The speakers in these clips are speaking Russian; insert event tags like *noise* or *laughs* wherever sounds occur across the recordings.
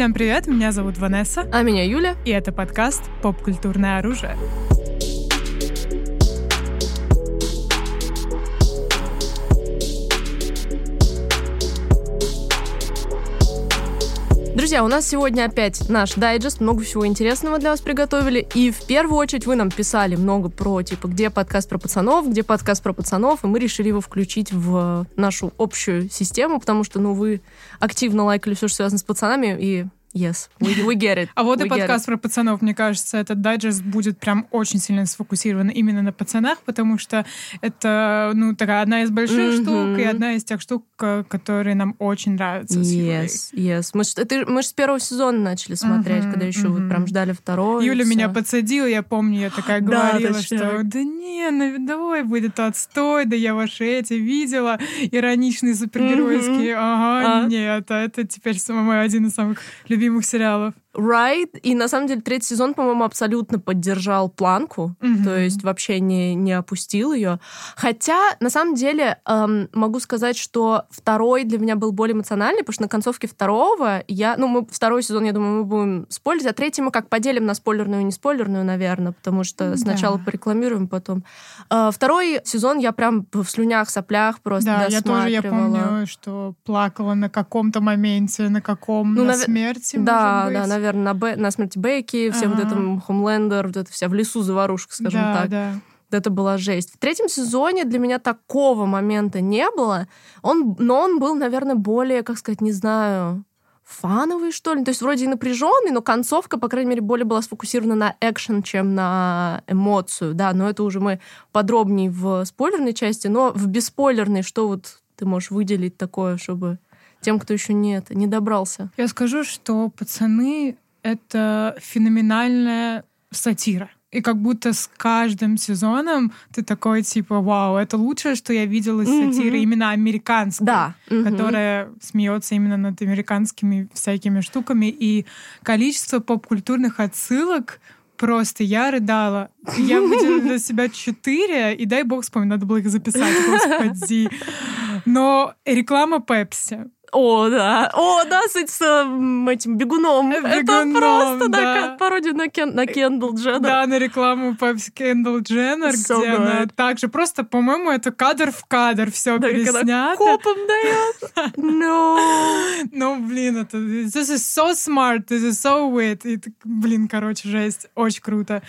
Всем привет, меня зовут Ванесса. А меня Юля. И это подкаст «Поп-культурное оружие». Друзья, у нас сегодня опять наш дайджест, много всего интересного для вас приготовили. И в первую очередь вы нам писали много про, типа, где подкаст про пацанов, где подкаст про пацанов, и мы решили его включить в нашу общую систему, потому что, ну, вы активно лайкали все, что связано с пацанами, и Yes, we, we get it. А вот we и подкаст про пацанов, мне кажется, этот дайджест будет прям очень сильно сфокусирован именно на пацанах, потому что это, ну, такая одна из больших mm-hmm. штук и одна из тех штук, которые нам очень нравятся. Yes, yes. Мы, это, мы же с первого сезона начали смотреть, mm-hmm, когда еще mm-hmm. вот прям ждали второго. Юля меня подсадила, я помню, я такая говорила, да, что да не, ну давай будет отстой, да я ваши эти видела, ироничные супергеройские, mm-hmm. ага, а? нет, а это теперь мой один из самых любимых любимых сериалов. Right. И на самом деле третий сезон, по-моему, абсолютно поддержал планку, mm-hmm. то есть вообще не, не опустил ее. Хотя, на самом деле, эм, могу сказать, что второй для меня был более эмоциональный, потому что на концовке второго я... Ну, мы второй сезон, я думаю, мы будем спойлерить, а третий мы как поделим на спойлерную и не спойлерную, наверное, потому что сначала да. порекламируем, потом... Э, второй сезон я прям в слюнях, соплях просто Да, я тоже, я помню, что плакала на каком-то моменте, на каком, ну, на нав... смерти, Да, да, наверное, на, Б... на смерти Бейки, все ага. вот это Хомлендер, вот это вся в лесу заварушка, скажем да, так. Да. Это была жесть. В третьем сезоне для меня такого момента не было. Он, но он был, наверное, более, как сказать, не знаю, фановый, что ли. То есть вроде и напряженный, но концовка, по крайней мере, более была сфокусирована на экшен, чем на эмоцию. Да, но это уже мы подробнее в спойлерной части, но в бесспойлерной, что вот ты можешь выделить такое, чтобы тем, кто еще нет, не добрался? Я скажу, что пацаны — это феноменальная сатира. И как будто с каждым сезоном ты такой, типа, вау, это лучшее, что я видела из mm-hmm. сатиры именно американской, да. mm-hmm. которая смеется именно над американскими всякими штуками. И количество поп-культурных отсылок просто я рыдала. Я выделила для *laughs* себя четыре, и дай бог вспомнить, надо было их записать, господи. Но реклама Пепси. О, да. О, да, с этим, бегуном. бегуном. Это просто, да, да пародия на, Кен, на Кендалл Дженнер. Да, на рекламу Пепси Кендалл Дженнер, so где good. она также просто, по-моему, это кадр в кадр все да, переснято. копом дает. *laughs* No. Ну, блин, это... This is so smart, this is so wit. И, блин, короче, жесть. Очень круто.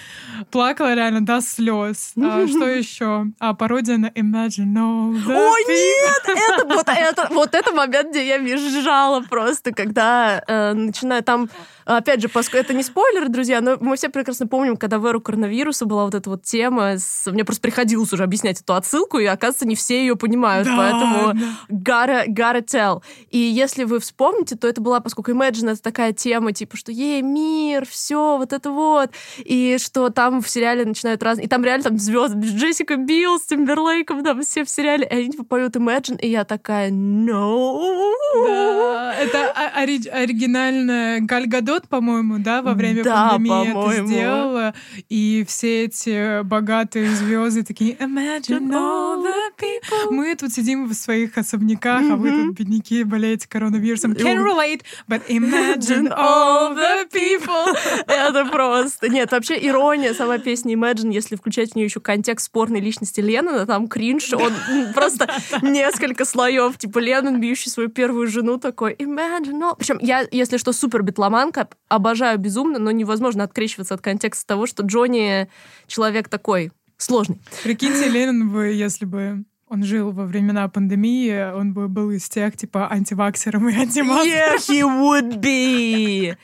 Плакала реально до слез. А, что *laughs* еще? А, пародия на Imagine the О, нет! Это вот, *laughs* это, вот это момент, где я визжала просто, когда э, начинаю там Опять же, поскольку это не спойлер, друзья, но мы все прекрасно помним, когда в эру коронавируса была вот эта вот тема, с... мне просто приходилось уже объяснять эту отсылку, и, оказывается, не все ее понимают, да, поэтому да. gotta, gotta tell. И если вы вспомните, то это была, поскольку Imagine это такая тема, типа, что ей мир, все, вот это вот, и что там в сериале начинают разные... И там реально там звезды, Джессика Билл с Тимберлейком, там все в сериале, и они типа поют Imagine, и я такая, no. Да, это ори- оригинальная Галь Гадот год, по-моему, да, во время да, пандемии это сделала. И все эти богатые звезды такие Imagine all the people. Мы тут сидим в своих особняках, а вы тут, бедняки, болеете коронавирусом. Can't relate, but imagine *laughs* all the people. *laughs* Это просто... Нет, вообще ирония сама песни Imagine, если включать в нее еще контекст спорной личности Леннона, там кринж, он просто *laughs* несколько слоев. Типа Леннон, бьющий свою первую жену, такой Imagine all... Причем я, если что, супер битломанка, обожаю безумно, но невозможно открещиваться от контекста того, что Джонни человек такой сложный. Прикиньте, Ленин бы, если бы он жил во времена пандемии, он бы был из тех, типа, антиваксером и антимаскером. Yeah, he would be!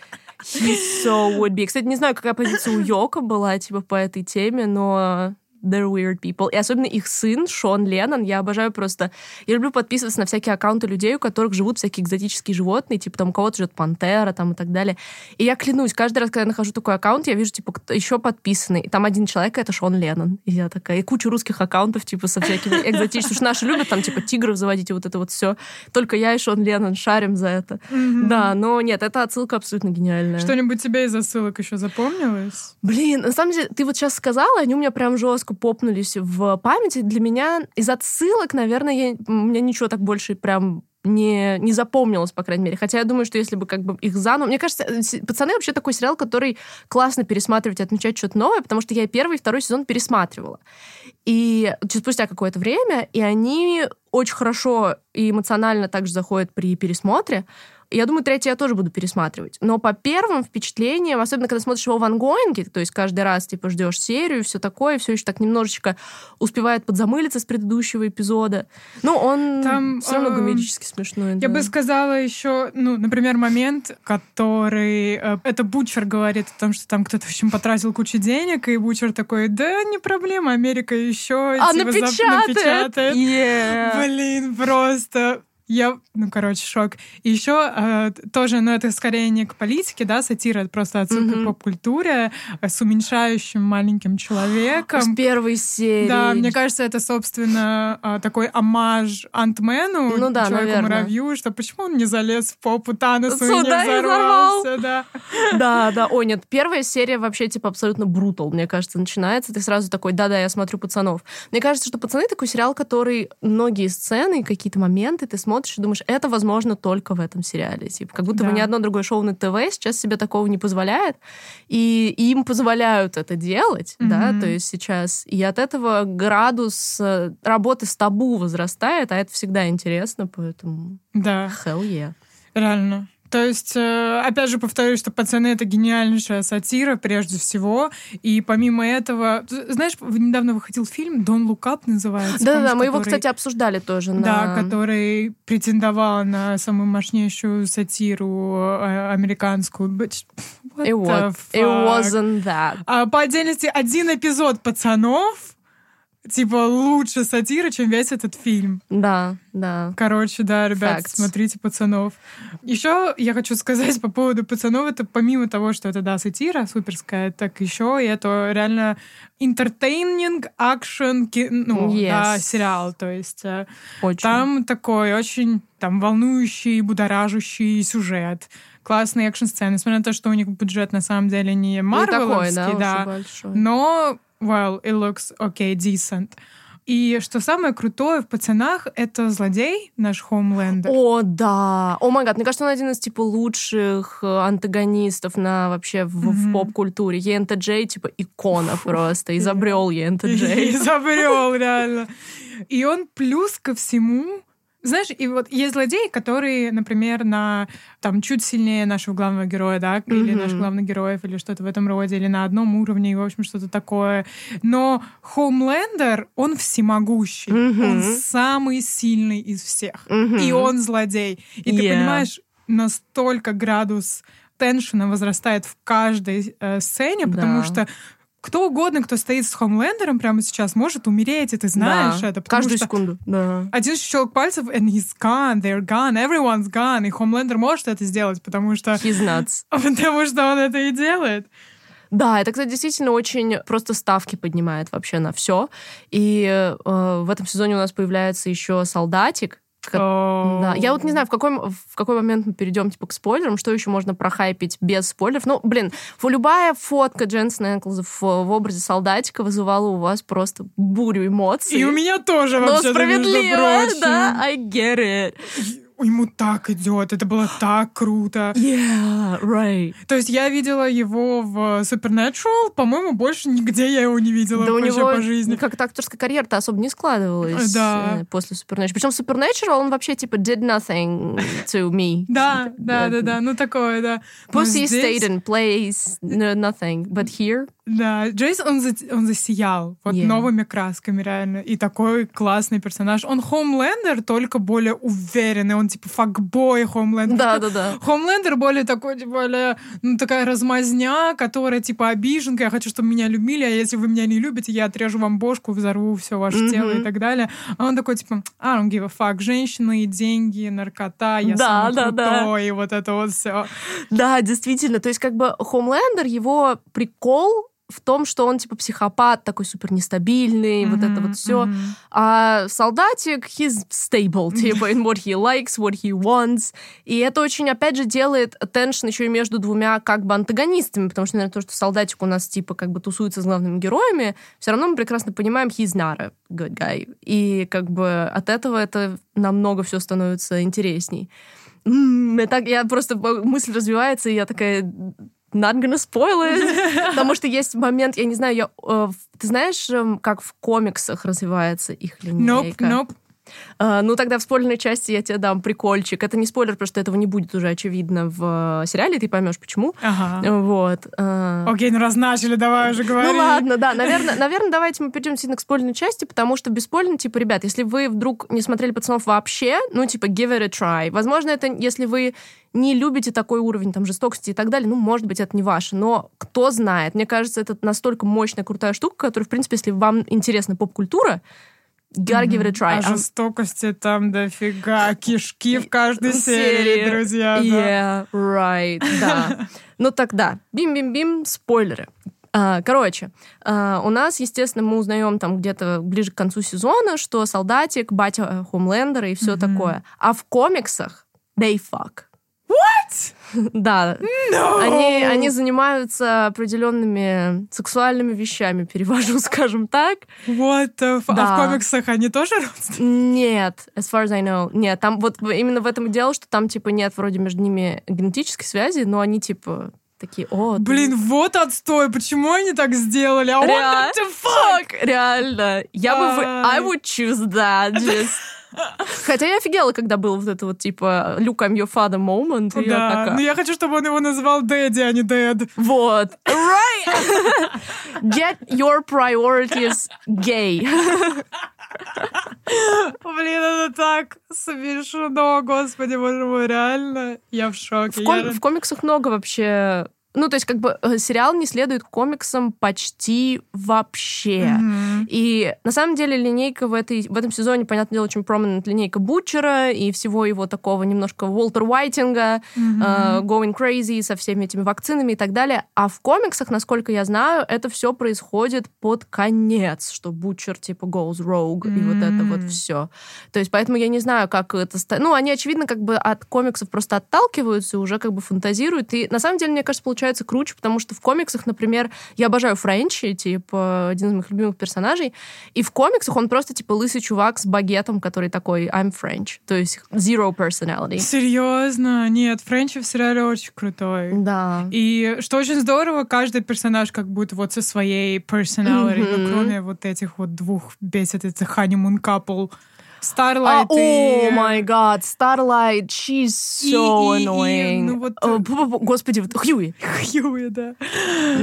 He so would be. Кстати, не знаю, какая позиция у Йока была, типа, по этой теме, но they're weird people. И особенно их сын, Шон Леннон, я обожаю просто... Я люблю подписываться на всякие аккаунты людей, у которых живут всякие экзотические животные, типа там у кого-то живет пантера там и так далее. И я клянусь, каждый раз, когда я нахожу такой аккаунт, я вижу, типа, еще подписанный. И там один человек, это Шон Леннон. И я такая... И куча русских аккаунтов, типа, со всякими экзотическими. Потому что наши любят там, типа, тигров заводить и вот это вот все. Только я и Шон Леннон шарим за это. Mm-hmm. Да, но нет, эта отсылка абсолютно гениальная. Что-нибудь тебе из отсылок еще запомнилось? Блин, на самом деле, ты вот сейчас сказала, они у меня прям жестко попнулись в памяти. Для меня из отсылок, наверное, я, у меня ничего так больше прям не, не запомнилось, по крайней мере. Хотя я думаю, что если бы как бы их заново... Мне кажется, «Пацаны» вообще такой сериал, который классно пересматривать и отмечать что-то новое, потому что я первый и второй сезон пересматривала. И спустя какое-то время, и они очень хорошо и эмоционально также заходят при пересмотре. Я думаю, третий я тоже буду пересматривать. Но по первым впечатлениям, особенно когда смотришь его в ангоинге, то есть каждый раз типа ждешь серию, все такое, все еще так немножечко успевает подзамылиться с предыдущего эпизода. Ну, он Там, все равно э, гомерически смешной. Я да. бы сказала еще, ну, например, момент, который... Э, это Бучер говорит о том, что там кто-то, в общем, потратил кучу денег, и Бучер такой, да, не проблема, Америка еще а, типа, напечатает. напечатает. Yeah. Блин, просто я, ну, короче, шок. И еще э, тоже, ну, это скорее не к политике, да, сатира, это просто отсылка mm-hmm. к поп-культуре э, с уменьшающим маленьким человеком. С первой серии. Да, мне кажется, это, собственно, э, такой амаж Антмену, ну, да, Человеку-муравью, что почему он не залез в попу Таносу и не взорвался, да. *laughs* Да, да. Ой, нет, первая серия вообще, типа, абсолютно брутал, мне кажется, начинается. Ты сразу такой, да-да, я смотрю «Пацанов». Мне кажется, что «Пацаны» такой сериал, который многие сцены, какие-то моменты ты смотришь смотришь и думаешь, это возможно только в этом сериале. Типа, как будто да. бы ни одно другое шоу на ТВ сейчас себе такого не позволяет. И им позволяют это делать, mm-hmm. да, то есть сейчас. И от этого градус э, работы с табу возрастает, а это всегда интересно, поэтому... Да. Hell yeah. Реально. То есть, э, опять же, повторюсь, что «Пацаны» — это гениальнейшая сатира, прежде всего. И помимо этого... Знаешь, недавно выходил фильм «Don't Look Up» называется. Да-да, мы его, кстати, обсуждали тоже. На... Да, который претендовал на самую мощнейшую сатиру э, американскую. But it, was, it wasn't that. А, по отдельности один эпизод «Пацанов» типа лучше сатира, чем весь этот фильм. Да, да. Короче, да, ребят, Facts. смотрите пацанов. Еще я хочу сказать по поводу пацанов, это помимо того, что это, да, сатира суперская, так еще и это реально entertaining, action, ну, yes. да, сериал. То есть э, очень. там такой очень там волнующий, будоражащий сюжет классные экшн-сцены, несмотря на то, что у них бюджет на самом деле не марвеловский, да, да но well, it looks okay, decent. И что самое крутое в «Пацанах» — это злодей, наш Хоумлендер. О, да! О май гад, мне кажется, он один из, типа, лучших э, антагонистов на вообще в, mm-hmm. в поп-культуре. Ента Джей, типа, икона просто. Изобрел Ента *laughs* Джей. Изобрел, реально. И он плюс ко всему знаешь, и вот есть злодеи, которые, например, на там чуть сильнее нашего главного героя, да, mm-hmm. или наших главных героев, или что-то в этом роде, или на одном уровне, и, в общем, что-то такое. Но Хоумлендер, он всемогущий. Mm-hmm. Он самый сильный из всех. Mm-hmm. И он злодей. И yeah. ты понимаешь, настолько градус теншена возрастает в каждой э, сцене, потому да. что кто угодно, кто стоит с Хомлендером прямо сейчас, может умереть, и ты знаешь да, это. Каждую секунду, да. Один щелк пальцев, and he's gone, they're gone, everyone's gone. И Хомлендер может это сделать, потому что... He's nuts. *laughs* Потому что он это и делает. Да, это, кстати, действительно очень просто ставки поднимает вообще на все. И э, в этом сезоне у нас появляется еще солдатик, да. Я вот не знаю, в какой, в какой момент мы перейдем типа, к спойлерам, что еще можно прохайпить без спойлеров. Ну, блин, любая фотка Дженсона Энклза в, в образе солдатика вызывала у вас просто бурю эмоций. И у меня тоже, вообще Но справедливо, да, I get it ему так идет, это было так круто. Yeah, right. То есть я видела его в Supernatural, по-моему, больше нигде я его не видела да вообще у него по жизни. Как-то актерская карьера-то особо не складывалась да. Э, после Supernatural. Причем Supernatural, он вообще типа did nothing to me. *laughs* Да, да, да, да, ну такое, да. Pussy stayed in place, nothing. But here... Да, Джейс, он, за, он засиял вот yeah. новыми красками, реально. И такой классный персонаж. Он Хомлендер, только более уверенный. Он типа факбой Хомлендер. Да, да, да. Хомлендер более такой, типа, более, ну, такая размазня, которая типа обиженка. Я хочу, чтобы меня любили, а если вы меня не любите, я отрежу вам бошку, взорву все ваше mm-hmm. тело и так далее. А он такой, типа, I don't give a fuck. Женщины, деньги, наркота, я да, самый да, крутой, да. и вот это вот все. Да, действительно. То есть как бы Хомлендер, его прикол в том, что он типа психопат, такой супер нестабильный, mm-hmm, вот это вот все. Mm-hmm. А солдатик, he's stable, типа, in what he likes, what he wants. И это очень, опять же, делает attention еще и между двумя как бы антагонистами, потому что, наверное, то, что солдатик у нас типа как бы тусуется с главными героями, все равно мы прекрасно понимаем, he's not a good guy. И как бы от этого это намного все становится интересней. м так, я просто мысль развивается, и я такая, not gonna spoil it. *laughs* Потому что есть момент, я не знаю, я, э, ты знаешь, э, как в комиксах развивается их линейка? Nope, nope. Uh, ну, тогда в спойлерной части я тебе дам прикольчик. Это не спойлер, потому что этого не будет уже очевидно в э, сериале, ты поймешь, почему. Ага. Вот. Uh... Окей, ну раз начали, давай уже говори. Ну ладно, да. Наверное, наверное давайте мы перейдем сильно к спойлерной части, потому что бесспорно, типа, ребят, если вы вдруг не смотрели «Пацанов» вообще, ну, типа, give it a try. Возможно, это если вы не любите такой уровень там жестокости и так далее, ну, может быть, это не ваше, но кто знает. Мне кажется, это настолько мощная, крутая штука, которая, в принципе, если вам интересна поп-культура, gotta give it a try. А жестокости там дофига, кишки в каждой серии, друзья. Yeah, right, да. *laughs* Ну тогда, бим-бим-бим, спойлеры. А, короче, а, у нас, естественно, мы узнаем там где-то ближе к концу сезона, что солдатик, батя Хомлендера и все mm-hmm. такое. А в комиксах they fuck. What? Да. No! Они, они занимаются определенными сексуальными вещами, перевожу, *laughs* скажем так. What the f... да. А в комиксах они тоже родственники? Нет, as far as I know. Нет, там вот именно в этом и дело, что там типа нет вроде между ними генетической связи, но они типа такие, о, Блин, ты... вот отстой, почему они так сделали? I want them to fuck! *laughs* Реально. Я бы... I would choose that. *laughs* Just... Хотя я офигела, когда был вот это вот, типа, Luke, I'm your father moment. Да, я такая... но я хочу, чтобы он его называл Дэдди, а не Дэд. Вот. Right! Get your priorities gay. Блин, это так смешно, господи, боже мой, реально. Я в шоке. В, ком- я... в комиксах много вообще ну, то есть, как бы э, сериал не следует комиксам почти вообще. Mm-hmm. И на самом деле линейка в, этой, в этом сезоне, понятное дело, очень prominent линейка Бутчера и всего его такого немножко Уолтер Уайтинга, mm-hmm. uh, Going Crazy со всеми этими вакцинами и так далее. А в комиксах, насколько я знаю, это все происходит под конец, что Бутчер типа goes rogue mm-hmm. и вот это вот все. То есть, поэтому я не знаю, как это... Ну, они, очевидно, как бы от комиксов просто отталкиваются, уже как бы фантазируют. И на самом деле, мне кажется, получается получается круче, потому что в комиксах, например, я обожаю Френчи, типа, один из моих любимых персонажей, и в комиксах он просто, типа, лысый чувак с багетом, который такой I'm French, то есть zero personality. Серьезно? Нет, Френчи в сериале очень крутой. Да. И что очень здорово, каждый персонаж как будто вот со своей personality, mm-hmm. ну, кроме вот этих вот двух бесит, этих honeymoon couple, Starlight. О, май гад, Starlight, she's so и, annoying. И, ну, вот... Э, господи, вот Хьюи. Хьюи, да.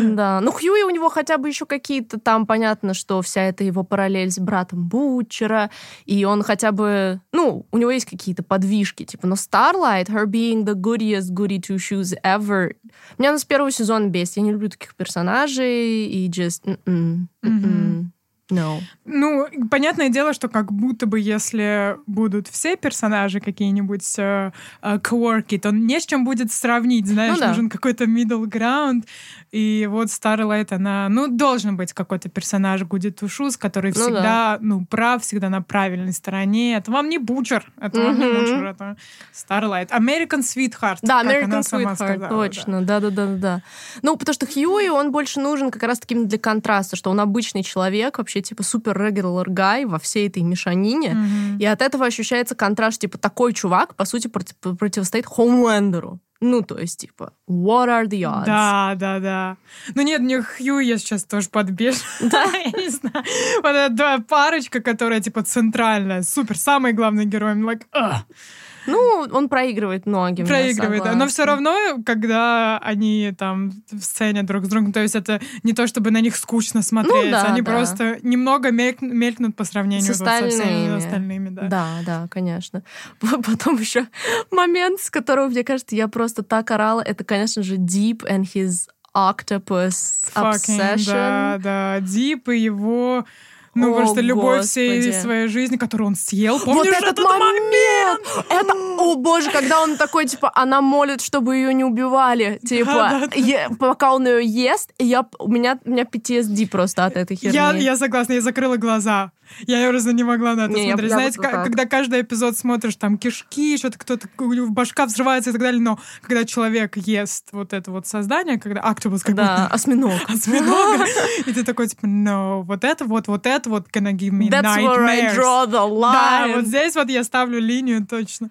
Да, ну Хьюи у него хотя бы еще какие-то там, понятно, что вся эта его параллель с братом Бутчера, и он хотя бы, ну, у него есть какие-то подвижки, типа, но Starlight, her being the goodiest goody two shoes ever, меня она с первого сезона бесит, я не люблю таких персонажей, и just... Mm-mm, mm-mm. No. Ну, понятное дело, что как будто бы если будут все персонажи какие-нибудь э, э, кворки, то не с чем будет сравнить, знаешь, ну, да. нужен какой-то middle ground. И вот Starlight, она, ну, должен быть какой-то персонаж Гуди Тушус, который ну, всегда, да. ну, прав, всегда на правильной стороне. Это вам не Бучер, это mm-hmm. вам не Бучер, это Starlight. American Sweetheart. Да, American Sweetheart, сказала, точно, да-да-да-да. Ну, потому что Хьюи, он больше нужен как раз-таки для контраста, что он обычный человек, вообще, типа, супер regular guy во всей этой мешанине, mm-hmm. и от этого ощущается контраст, типа, такой чувак, по сути, против, противостоит Хоумлендеру. Ну, то есть, типа, what are the odds? Да, да, да. Ну нет, мне Хью я сейчас тоже подбежу. *laughs* Да? *laughs* я не знаю. Вот эта парочка, которая, типа, центральная, супер, самый главный герой. I'm like, Ugh. Ну, он проигрывает многим. Проигрывает, да. Но все равно, когда они там в сцене друг с другом, то есть это не то, чтобы на них скучно смотреть, ну, да, они да. просто немного мель... мелькнут по сравнению с остальными. со всеми остальными. Да. да, да, конечно. Потом еще момент, с которого, мне кажется, я просто так орала, это, конечно же, Deep and his octopus Fucking, obsession. Да, да, Deep и его ну, О, просто любовь Господи. всей своей жизни, которую он съел. Помнишь вот этот, этот момент? момент? Это, о боже, когда он такой, типа, она молит, чтобы ее не убивали. Типа, е- пока он ее ест, я, у, меня, у меня PTSD просто от этой херни. Я, я согласна, я закрыла глаза. Я просто не могла на это Не, смотреть. Знаете, вот когда каждый эпизод смотришь, там кишки, что-то кто-то, в башка взрывается и так далее, но когда человек ест вот это вот создание, когда октопус как Да, осьминог. *laughs* осьминога, и ты такой, типа, no, вот это вот, вот это вот gonna give me That's where I draw the Да, line. вот здесь вот я ставлю линию точно.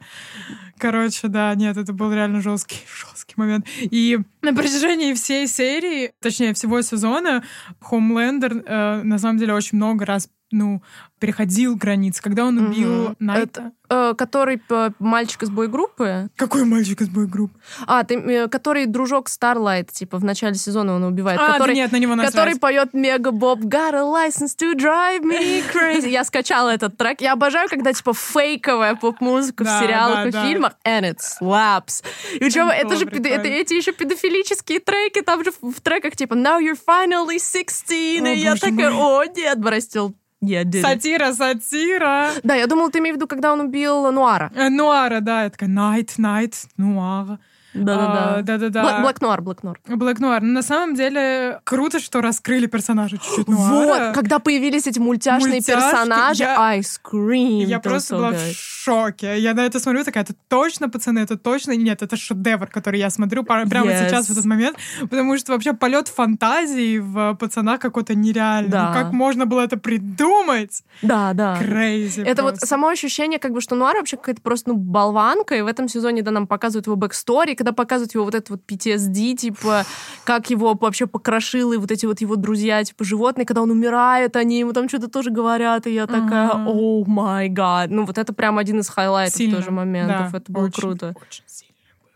Короче, да, нет, это был реально жесткий, жесткий момент. И на протяжении всей серии, точнее, всего сезона, Хомлендер э, на самом деле очень много раз ну, переходил границы. Когда он убил Мгм. Найта... Э, который п- мальчик из бойгруппы. Какой мальчик из боегруппы? А, ты, э, который дружок Старлайт, типа, в начале сезона он убивает. А, который, да нет, на него который насрать. поет Мега Боб Got a license to drive me *laughs* crazy. Я скачала этот трек. Я обожаю, когда, типа, фейковая поп-музыка Да, в сериалах да, и да. фильмах. And it slaps. И причем Это это же это, эти еще педофилические треки, там же в, в треках, типа, Now you're finally 16. О, и я такая, мой. о, нет, Брастил. It. Сатира, сатира. Да, я думала, ты имеешь в виду, когда он убил Нуара. Э, Нуара, да, я такая, Найт, Найт, Нуара. А, Да-да-да. Да-да-да. Блэк Нуар, Блэк Нуар. Блэк Нуар. Но на самом деле круто, что раскрыли персонажа чуть-чуть Нуара. Вот, когда появились эти мультяшные Мультяшки, персонажи, я- I screamed. Я просто so была good. в шоке. Я на это смотрю, такая, это точно, пацаны, это точно. Нет, это шедевр, который я смотрю прямо Yes. сейчас, в этот момент. Потому что вообще полет фантазии в пацанах какой-то нереальный. Да. Ну, как можно было это придумать? Да, да. Крейзи Это вот само ощущение, как бы, что Нуар вообще какая-то просто, ну, болванка, и в этом сезоне, да, нам показывают его backstory, когда показывают его вот этот вот PTSD, типа, как его вообще покрошило, и вот эти вот его друзья, типа, животные, когда он умирает, они ему там что-то тоже говорят, и я такая, oh my God. Ну, вот это прям один из хайлайтов Сильно, тоже моментов. да, это было очень, круто. очень.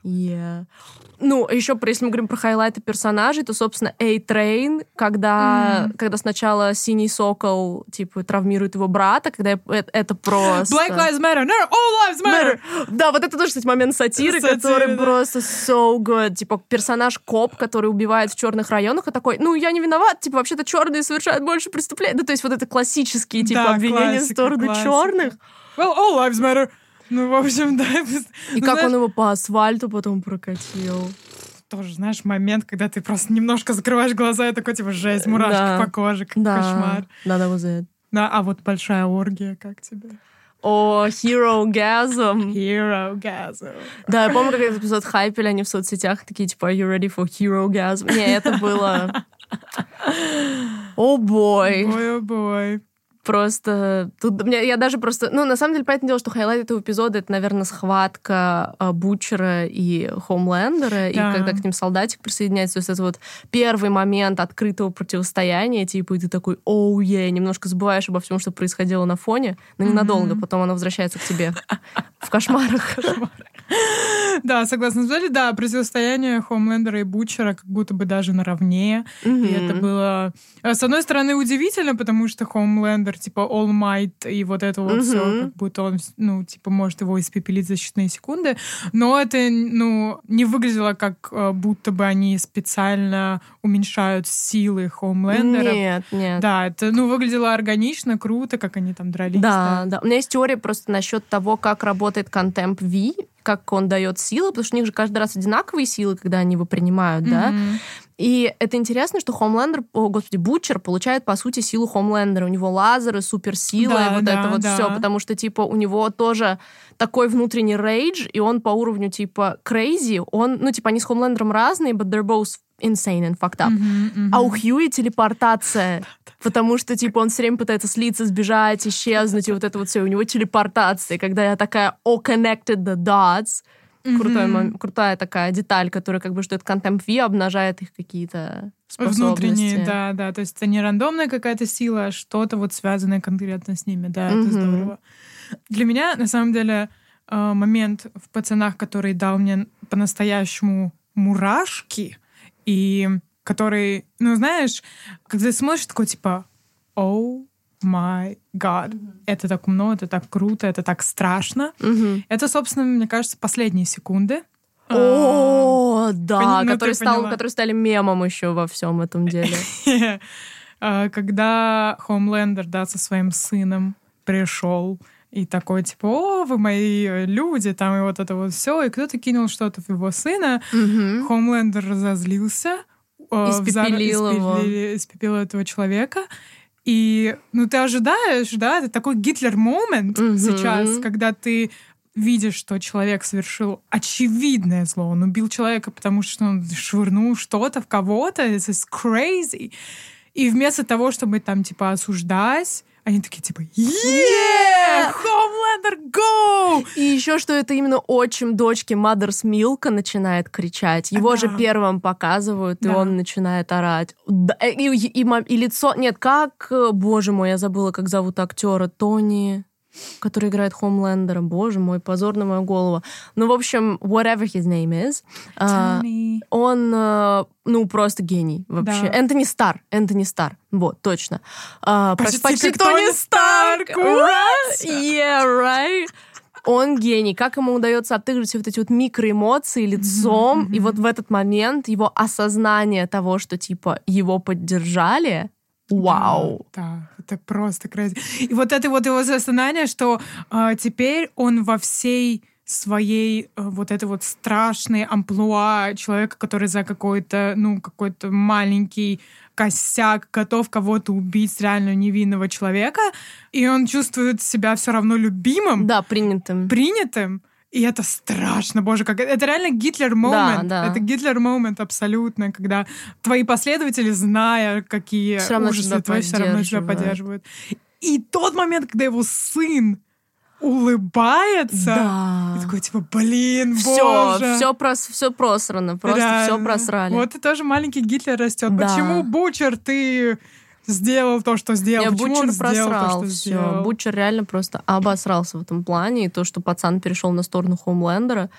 Yeah. Ну, еще, про- если мы говорим про хайлайты персонажей, то, собственно, A-Train, когда, Мгм. когда сначала Синий Сокол, типа, травмирует его брата, когда э- это просто... Black Lives Matter, no, all lives matter. Да, вот это тоже, кстати, момент сатиры, Сатиры, который да. просто so good. Типа, персонаж коп, который убивает в черных районах, и такой, ну, я не виноват, типа, вообще-то черные совершают больше преступлений. Ну, то есть вот это классические, типа, Да, обвинения в классика, сторону классика. черных. Well, all lives matter. Ну, в общем, да. И как он его по асфальту потом прокатил. тоже, знаешь, момент, когда ты просто немножко закрываешь глаза и такой, типа, жесть, мурашки Да. по коже, как Да, кошмар. да, that was it. Да, а вот большая оргия, как тебе? О, Herogasm. Herogasm. Да, я помню, как этот эпизод хайпели они в соцсетях, такие, типа, are you ready for Herogasm? Не, это было... *laughs* О, бой. Ой, о бой. Просто... Тут мне, я даже просто... Ну, на самом деле, понятное дело, что хайлайт этого эпизода — это, наверное, схватка а, Бучера и Хомлендера, и Да. когда к ним солдатик присоединяется, то есть это вот первый момент открытого противостояния, типа, и ты такой, оу, е, немножко забываешь обо всем, что происходило на фоне, но ненадолго, Мгм. потом оно возвращается к тебе в кошмарах. *laughs* *laughs* Да, согласна с Зоей, да, противостояние Хомлендера и Бучера как будто бы даже наравне. И это было, э, с одной стороны, удивительно, потому что Хомлендер, типа, All Might и вот это вот все, как будто он, ну, типа, может его испепелить за считанные секунды. Но это, ну, не выглядело как э, будто бы они специально уменьшают силы Хомлендера. Нет, нет. Да, это, ну, выглядело органично, круто, как они там дрались. Да, да. У меня есть теория просто насчет того, как работает контемп V, как он дает силы, потому что у них же каждый раз одинаковые силы, когда они его принимают, да. Мгм. И это интересно, что Хомлендер, о, господи, Бутчер получает, по сути, силу Хомлендера. У него лазеры, суперсила, Да, и вот да, это вот да. все, потому что, типа, у него тоже такой внутренний рейдж, и он по уровню, типа, crazy. Он, ну, типа, они с Хомлендером разные, but they're both insane and fucked up. Мгм, мгм. А у Хьюи телепортация. Потому что, типа, он все время пытается слиться, сбежать, исчезнуть, и вот это вот все. У него телепортация. Когда я такая, all connected the dots. Крутой Мгм. мом- крутая такая деталь, которая как бы это контемп V обнажает их какие-то способности. Внутренние, да, да. То есть это не рандомная какая-то сила, а что-то вот связанное конкретно с ними. Да, это Мгм. здорово. Для меня, на самом деле, э, момент в «Пацанах», который дал мне по-настоящему мурашки, и который, ну, знаешь, когда ты смотришь, такой типа «О май гад». Это так умно, это так круто, это так страшно. Это, собственно, мне кажется, последние секунды. А, О, да, пони- ну, которые, ты стал, которые стали мемом еще во всем этом деле. *laughs* А, когда Хомлендер, да, со своим сыном пришел, И такой, типа, о, вы мои люди, там, и вот это вот все. И кто-то кинул что-то в его сына. Хомлендер разозлился. Э, Испепелил его. испепели- испепелил этого человека. И, ну, ты ожидаешь, да, это такой Гитлер-момент Мгм. сейчас, когда ты видишь, что человек совершил очевидное зло. Он убил человека, потому что он швырнул что-то в кого-то. This is crazy. И вместо того, чтобы там, типа, осуждать, они такие, типа, yeah! Homelander, go! И еще, что это именно отчим дочки Мадерс Милка начинает кричать. Его Да. же первым показывают, и он начинает орать. Да, И, и- и мо- и лицо... Нет, как... э, Боже мой, я забыла, как зовут актера. Тони который играет Хомлендера. Боже мой, позор на мою голову. Ну, в общем, whatever his name is. а, Tony. он, э, ну, просто гений вообще. Да. Энтони Стар. Энтони Стар. Вот, точно. А, Почти почти как Тони Старк. Right? Yeah, right. Он гений. Как ему удается отыгрывать все вот эти вот микроэмоции лицом, мгм. и вот в этот момент его осознание того, что, типа, его поддержали, вау. Да, да, это просто crazy. И вот это вот его осознание, что а, теперь он во всей своей э, вот этой вот страшной амплуа человека, который за какой-то, ну, какой-то маленький косяк готов кого-то убить, реально невинного человека, и он чувствует себя все равно любимым, Да, принятым. принятым, и это страшно, боже, как это реально Гитлер момент. да. Это Гитлер момент абсолютно, когда твои последователи, зная, какие равно ужасы твои, все равно тебя поддерживают. И тот момент, когда его сын улыбается, Да. и такой типа, блин, Все, боже. все, прос, все просрано, просто все Реально. просрали. Вот и тоже маленький Гитлер растет. Да. Почему Бучер ты сделал то, что сделал? Не, Почему то, просрал что все. сделал? Бутчер реально просто обосрался в этом плане. И то, что пацан перешел на сторону Хоумлендера.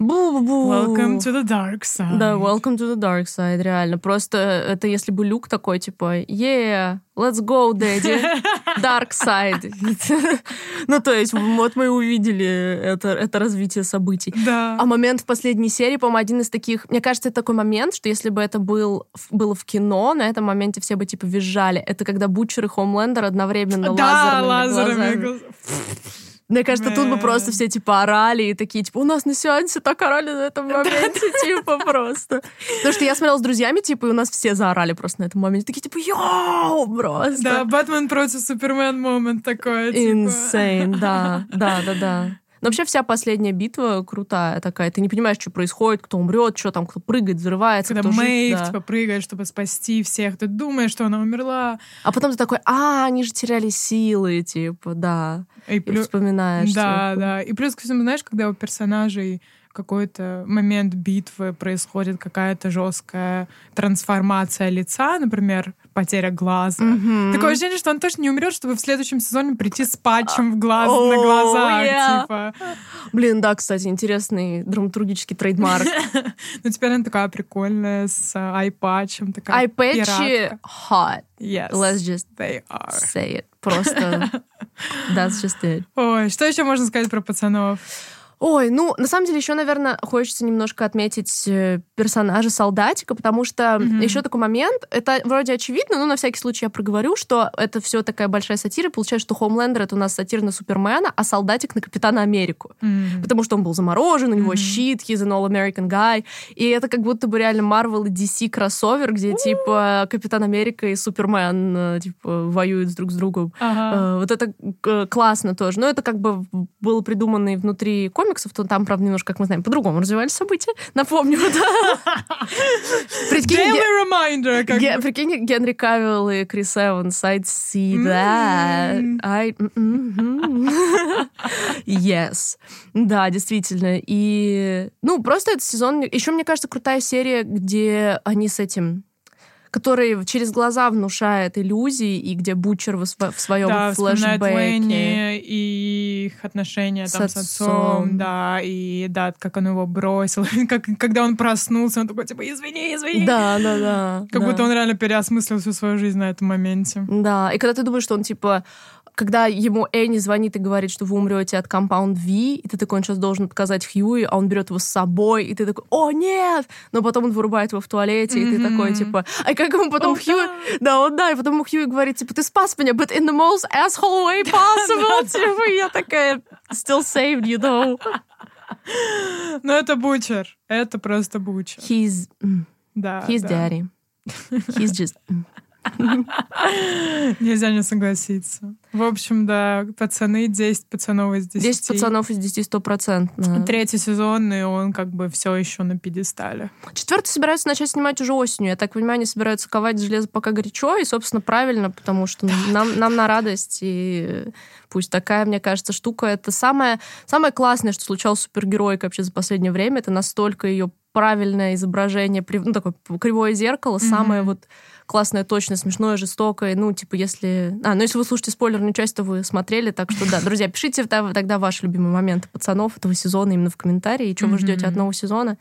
Бу-бу-бу. Welcome to the dark side. Да, welcome to the dark side, реально. Просто это если бы Люк такой, типа, yeah, let's go, daddy, *laughs* dark side. *laughs* Ну, то есть, вот мы увидели это, это развитие событий. Да. А момент в последней серии, по-моему, один из таких... Мне кажется, это такой момент, что если бы это был, было в кино, на этом моменте все бы, типа, визжали. Это когда Бутчер и Хомлендер одновременно да, лазерными, лазерами. глазами. *laughs* Мне кажется, тут бы просто все, типа, орали и такие, типа, у нас на сеансе так орали на этом *laughs* моменте, типа, просто. Потому что я смотрела с друзьями, типа, и у нас все заорали просто на этом моменте. Такие, типа, йоу, Да, просто. Бэтмен против Супермен момент такой. типа. Insane, да, да, да, да. Но вообще вся последняя битва крутая такая. Ты не понимаешь, что происходит, кто умрет, что там, кто прыгает, взрывается, Когда кто жив, Мэйв, да. типа, прыгает, чтобы спасти всех. Ты думаешь, что она умерла. А потом ты такой, а, они же теряли силы, типа, да. И И плю- вспоминаешь. Да, типа. да. И плюс ко всему, знаешь, когда у персонажей какой-то момент битвы происходит какая-то жесткая трансформация лица, например, потеря глаза. Мгм. Такое ощущение, что он точно не умрет, чтобы в следующем сезоне прийти с патчем в глаз, на Oh, глазах. yeah. Типа. Блин, да, кстати, интересный драматургический trademark. *laughs* Ну, теперь она такая прикольная, с eyepatch'ем, такая пиратка. hot. Yes, Let's just they are. say it. Просто that's just it. *laughs* Ой, что еще можно сказать про пацанов? Ой, ну, на самом деле, еще, наверное, хочется немножко отметить э, персонажа солдатика, потому что Мгм. еще такой момент, это вроде очевидно, но на всякий случай я проговорю, что это все такая большая сатира. Получается, что Хомлендер это у нас сатира на Супермена, а солдатик на Капитана Америку. М. Потому что он был заморожен, у него Мгм. щит, he's an all-American guy. И это как будто бы реально Marvel и DC кроссовер, где, типа, Капитан Америка и Супермен, э, типа, воюют друг с другом. Э, Вот это классно тоже. Но это как бы было придумано и внутри комиксов, то там, правда, немножко, как мы знаем, по-другому развивались события. Напомню, *laughs* да. Daily reminder. Прикинь, Генри Кавилл и Крис Эванс, I'd see that. I... Мгм. *laughs* Yes. Да, действительно. И, ну, просто этот сезон... Еще, мне кажется, крутая серия, где они с этим который через глаза внушает иллюзии, и где Бучер в, сво- в своем Да. Ленни и их отношения там С с отцом, отцом. да, и да, как он его бросил, *laughs* как, когда он проснулся, он такой, типа, извини, извини. Да, да, да. Как да. будто он реально переосмыслил всю свою жизнь на этом моменте. Да, и когда ты думаешь, что он, типа, когда ему Энни звонит и говорит, что вы умрете от компаунд V, и ты такой, он сейчас должен отказать Хьюи, а он берет его с собой, и ты такой, о, нет! Но потом он вырубает его в туалете, и ты такой, типа, а как ему потом oh, Хьюи... Да, он да, и потом Хьюи говорит, типа, ты спас меня, but in the most asshole way *laughs* possible. Типа, я такая, still saved you, though. Ну, это Бучер. Это просто Бучер. He's... Да, He's да. daddy. He's just... *laughs* Нельзя не согласиться. В общем, да, пацаны 10 пацанов из 10. 10 пацанов из 10 стопроцентно. Третий сезон, и он как бы все еще на пьедестале. Четвертый собираются начать снимать уже осенью. Я так понимаю, они собираются ковать железо пока горячо, и, собственно, правильно, потому что нам, нам на радость, и пусть такая, мне кажется, штука. Это самое, самое классное, что случалось с супергероикой вообще за последнее время. Это настолько ее правильное изображение, ну, такое кривое зеркало, mm-hmm. самое вот классное, точно, смешное, жестокое. Ну, типа, если... А, ну, если вы слушаете спойлерную часть, то вы смотрели, так что да. *laughs* Друзья, пишите тогда ваши любимые моменты пацанов этого сезона именно в комментарии, и что вы ждете от нового сезона.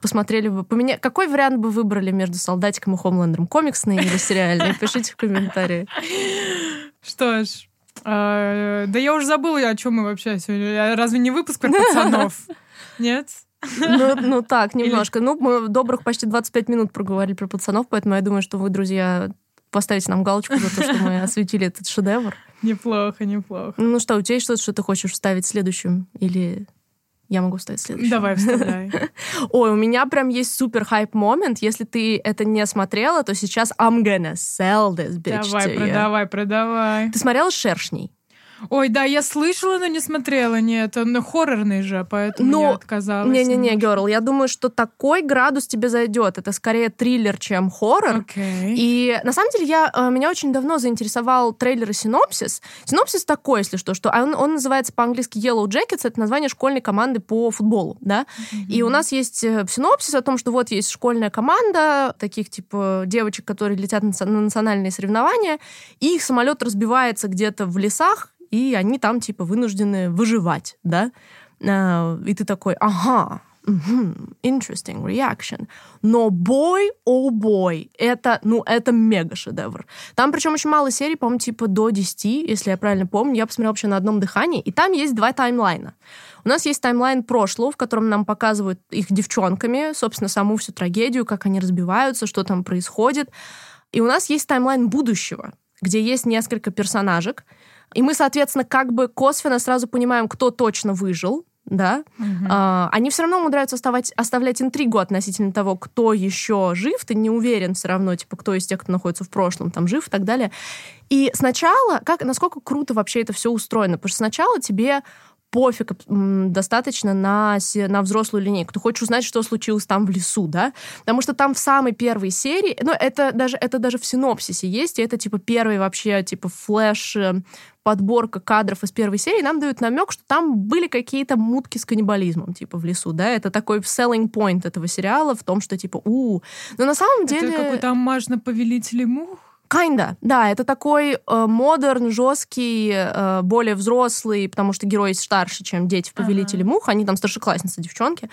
Посмотрели бы... Поменя... Какой вариант бы выбрали между Солдатиком и Хомлендером? Комиксный или сериальный? Пишите в комментарии. Что ж, а, да я уже забыла, о чем мы вообще сегодня. Разве не выпуск про пацанов? *laughs* Нет? Ну, ну так, немножко. Или... Ну, мы добрых почти 25 минут проговорили про пацанов, поэтому я думаю, что вы, друзья, поставите нам галочку за то, что мы *laughs* осветили этот шедевр. Неплохо, неплохо. Ну что, у тебя есть что-то, что ты хочешь вставить следующим? Или я могу вставить следующим? Давай, вставляй. *laughs* Ой, у меня прям есть супер хайп момент. Если ты это не смотрела, то сейчас I'm gonna sell this bitch Давай, продавай, продавай. Ты смотрела «Шершней»? Ой, да, я слышала, но не смотрела. Нет, он хоррорный же, поэтому ну, я отказалась. Не-не-не, Герл, я думаю, что такой градус тебе зайдет. Это скорее триллер, чем хоррор. Okay. И на самом деле я, э, меня очень давно заинтересовал трейлер и синопсис. Синопсис такой, если что, что он, он называется по-английски Yellow Jackets, это название школьной команды по футболу, да. Mm-hmm. И у нас есть э, синопсис о том, что вот есть школьная команда таких типа девочек, которые летят на национальные соревнования, и их самолет разбивается где-то в лесах, и они там типа вынуждены выживать, да, а, и ты такой, ага, interesting reaction. Но бой, о бой, это, ну, это мега шедевр. Там причем очень мало серий, по-моему, типа до 10, если я правильно помню. Я посмотрела вообще на одном дыхании. И там есть два таймлайна. У нас есть таймлайн прошлого, в котором нам показывают их девчонками, собственно, саму всю трагедию, как они разбиваются, что там происходит. И у нас есть таймлайн будущего, где есть несколько персонажек, и мы, соответственно, как бы косвенно сразу понимаем, кто точно выжил, да, угу. а, они все равно умудряются оставать, оставлять интригу относительно того, кто еще жив, ты не уверен все равно, типа, кто из тех, кто находится в прошлом, там жив и так далее. И сначала, как, насколько круто вообще это все устроено, потому что сначала тебе пофиг достаточно на, на взрослую линейку. Ты хочешь узнать, что случилось там в лесу, да? Потому что там в самой первой серии, ну, это даже, это даже в синопсисе есть, и это, типа, первый вообще, типа, флеш э, подборка кадров из первой серии нам дают намек, что там были какие-то мутки с каннибализмом, типа, в лесу, да? Это такой selling point этого сериала в том, что, типа, у, но на самом деле... Это какой-то аммаж на повелителей мух? Kinda, да, это такой э, модерн, жесткий, э, более взрослый, потому что герой старше, чем дети в «Повелителе ага. мух», они там старшеклассницы, девчонки.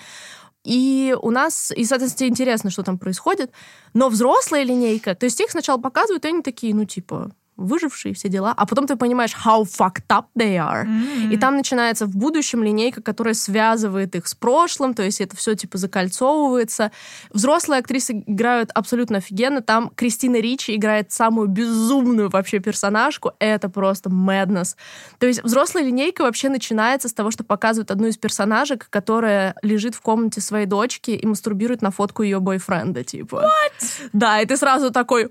И у нас, и, соответственно, интересно, что там происходит. Но взрослая линейка, то есть их сначала показывают, и они такие, ну, типа, выжившие, все дела, а потом ты понимаешь, how fucked up they are. Mm-hmm. И там начинается в будущем линейка, которая связывает их с прошлым, то есть это все типа закольцовывается. Взрослые актрисы играют абсолютно офигенно. Там Кристина Ричи играет самую безумную вообще персонажку. Это просто madness. То есть взрослая линейка вообще начинается с того, что показывают одну из персонажек, которая лежит в комнате своей дочки и мастурбирует на фотку ее бойфренда, типа. What? Да, и ты сразу такой,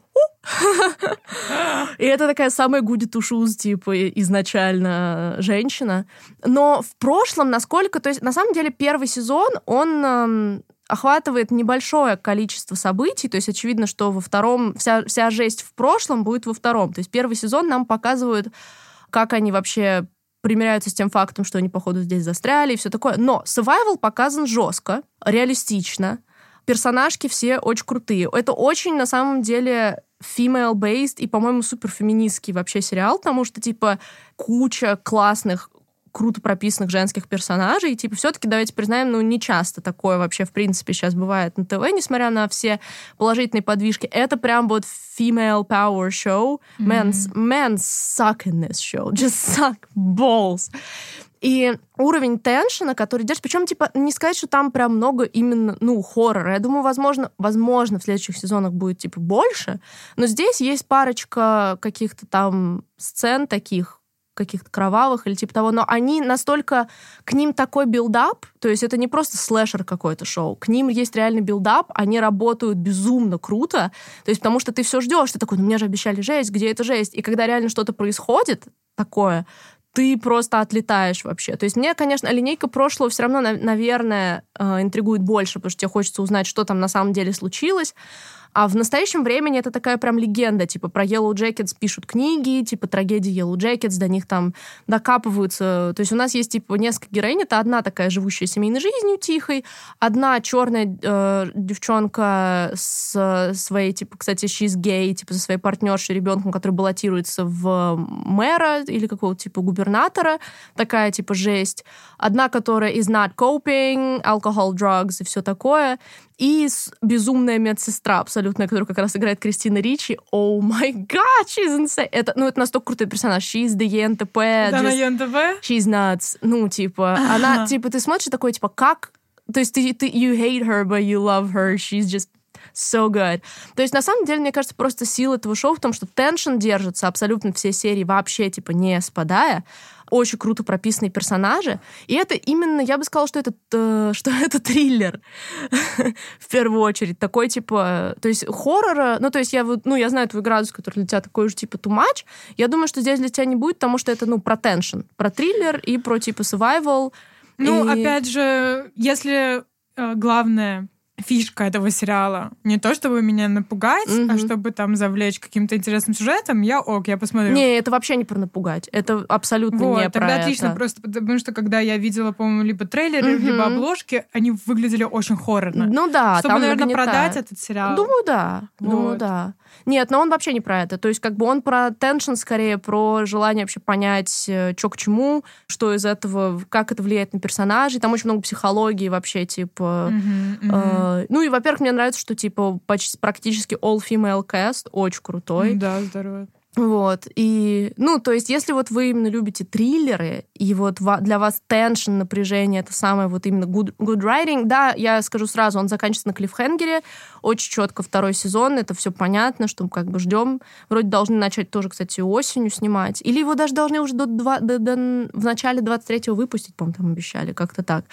и это такая самая гуди тушуз, типа, изначально женщина. Но в прошлом, насколько... То есть, на самом деле, первый сезон, он эм, охватывает небольшое количество событий, то есть очевидно, что во втором вся, вся жесть в прошлом будет во втором. То есть первый сезон нам показывают, как они вообще примиряются с тем фактом, что они, походу, здесь застряли и все такое. Но survival показан жестко, реалистично. Персонажки все очень крутые. Это очень, на самом деле, female-based и, по-моему, супер феминистский вообще сериал, потому что, типа, куча классных круто прописанных женских персонажей. И, типа, все-таки, давайте признаем, ну, не часто такое вообще, в принципе, сейчас бывает на ТВ, несмотря на все положительные подвижки. Это прям вот female power show. Mm-hmm. men suck in this show. Just suck balls. И уровень теншена, который держит, причем, типа, не сказать, что там прям много именно, ну, хоррора. Я думаю, возможно, возможно, в следующих сезонах будет, типа, больше, но здесь есть парочка каких-то там сцен таких, каких-то кровавых или типа того, но они настолько, к ним такой build-up, то есть это не просто слэшер какой-то шоу, к ним есть реальный build-up, они работают безумно круто, то есть потому что ты все ждешь, ты такой, ну мне же обещали жесть, где эта жесть? И когда реально что-то происходит такое, ты просто отлетаешь вообще. То есть мне, конечно, линейка прошлого все равно, наверное, э, интригует больше, потому что тебе хочется узнать, что там на самом деле случилось. А в настоящем времени это такая прям легенда, типа про Yellow Jackets пишут книги, типа трагедии Yellow Jackets, до них там докапываются. То есть у нас есть типа несколько героинь. Это одна такая живущая семейной жизнью тихой, одна черная э, девчонка с своей, типа, кстати, she's gay, типа, со своей партнершей, ребенком, который баллотируется в мэра или какого-то типа губернатора. Такая, типа, жесть. Одна, которая is not coping, alcohol, drugs и все такое. И безумная медсестра абсолютная, которую как раз играет Кристина Ричи. О май гад, she's insane. Это, ну, это настолько крутой персонаж. She's the ЕНТП. Да, на ЕНТП? She's nuts. Ну, типа, она, типа, ты смотришь такой, типа, как... То есть ты, ты, you hate her, but you love her. She's just so good. То есть, на самом деле, мне кажется, просто сила этого шоу в том, что теншн держится абсолютно все серии вообще, типа, не спадая очень круто прописанные персонажи. И это именно, я бы сказала, что это, э, что *laughs* это триллер в первую очередь. Такой типа, то есть хоррора, ну то есть я вот, ну я знаю твой градус, который для тебя такой же типа too much. Я думаю, что здесь для тебя не будет, потому что это, ну, про теншн, про триллер и про типа survival. Ну, и... опять же, если э, главное фишка этого сериала. Не то, чтобы меня напугать, mm-hmm. а чтобы там завлечь каким-то интересным сюжетом, я ок, я посмотрю. Не, это вообще не про напугать. Это абсолютно вот, не тогда про отлично, это. просто потому что когда я видела, по-моему, либо трейлеры, mm-hmm. либо обложки, они выглядели очень хоррорно. Ну да, Чтобы, там наверное, нагнетает. продать этот сериал. Думаю, да. Вот. Думаю, да. Нет, но он вообще не про это. То есть как бы он про теншн скорее, про желание вообще понять, э, что к чему, что из этого, как это влияет на персонажей. Там очень много психологии вообще, типа... Mm-hmm. Э, ну и, во-первых, мне нравится, что типа почти практически all-female cast, очень крутой. Да, здорово. Вот, и, ну, то есть, если вот вы именно любите триллеры, и вот для вас теншн, напряжение, это самое вот именно good, good writing, да, я скажу сразу, он заканчивается на клиффхенгере, очень четко второй сезон, это все понятно, что мы как бы ждем. Вроде должны начать тоже, кстати, осенью снимать. Или его даже должны уже до, до, до, до в начале 23-го выпустить, по-моему, там обещали, как-то так.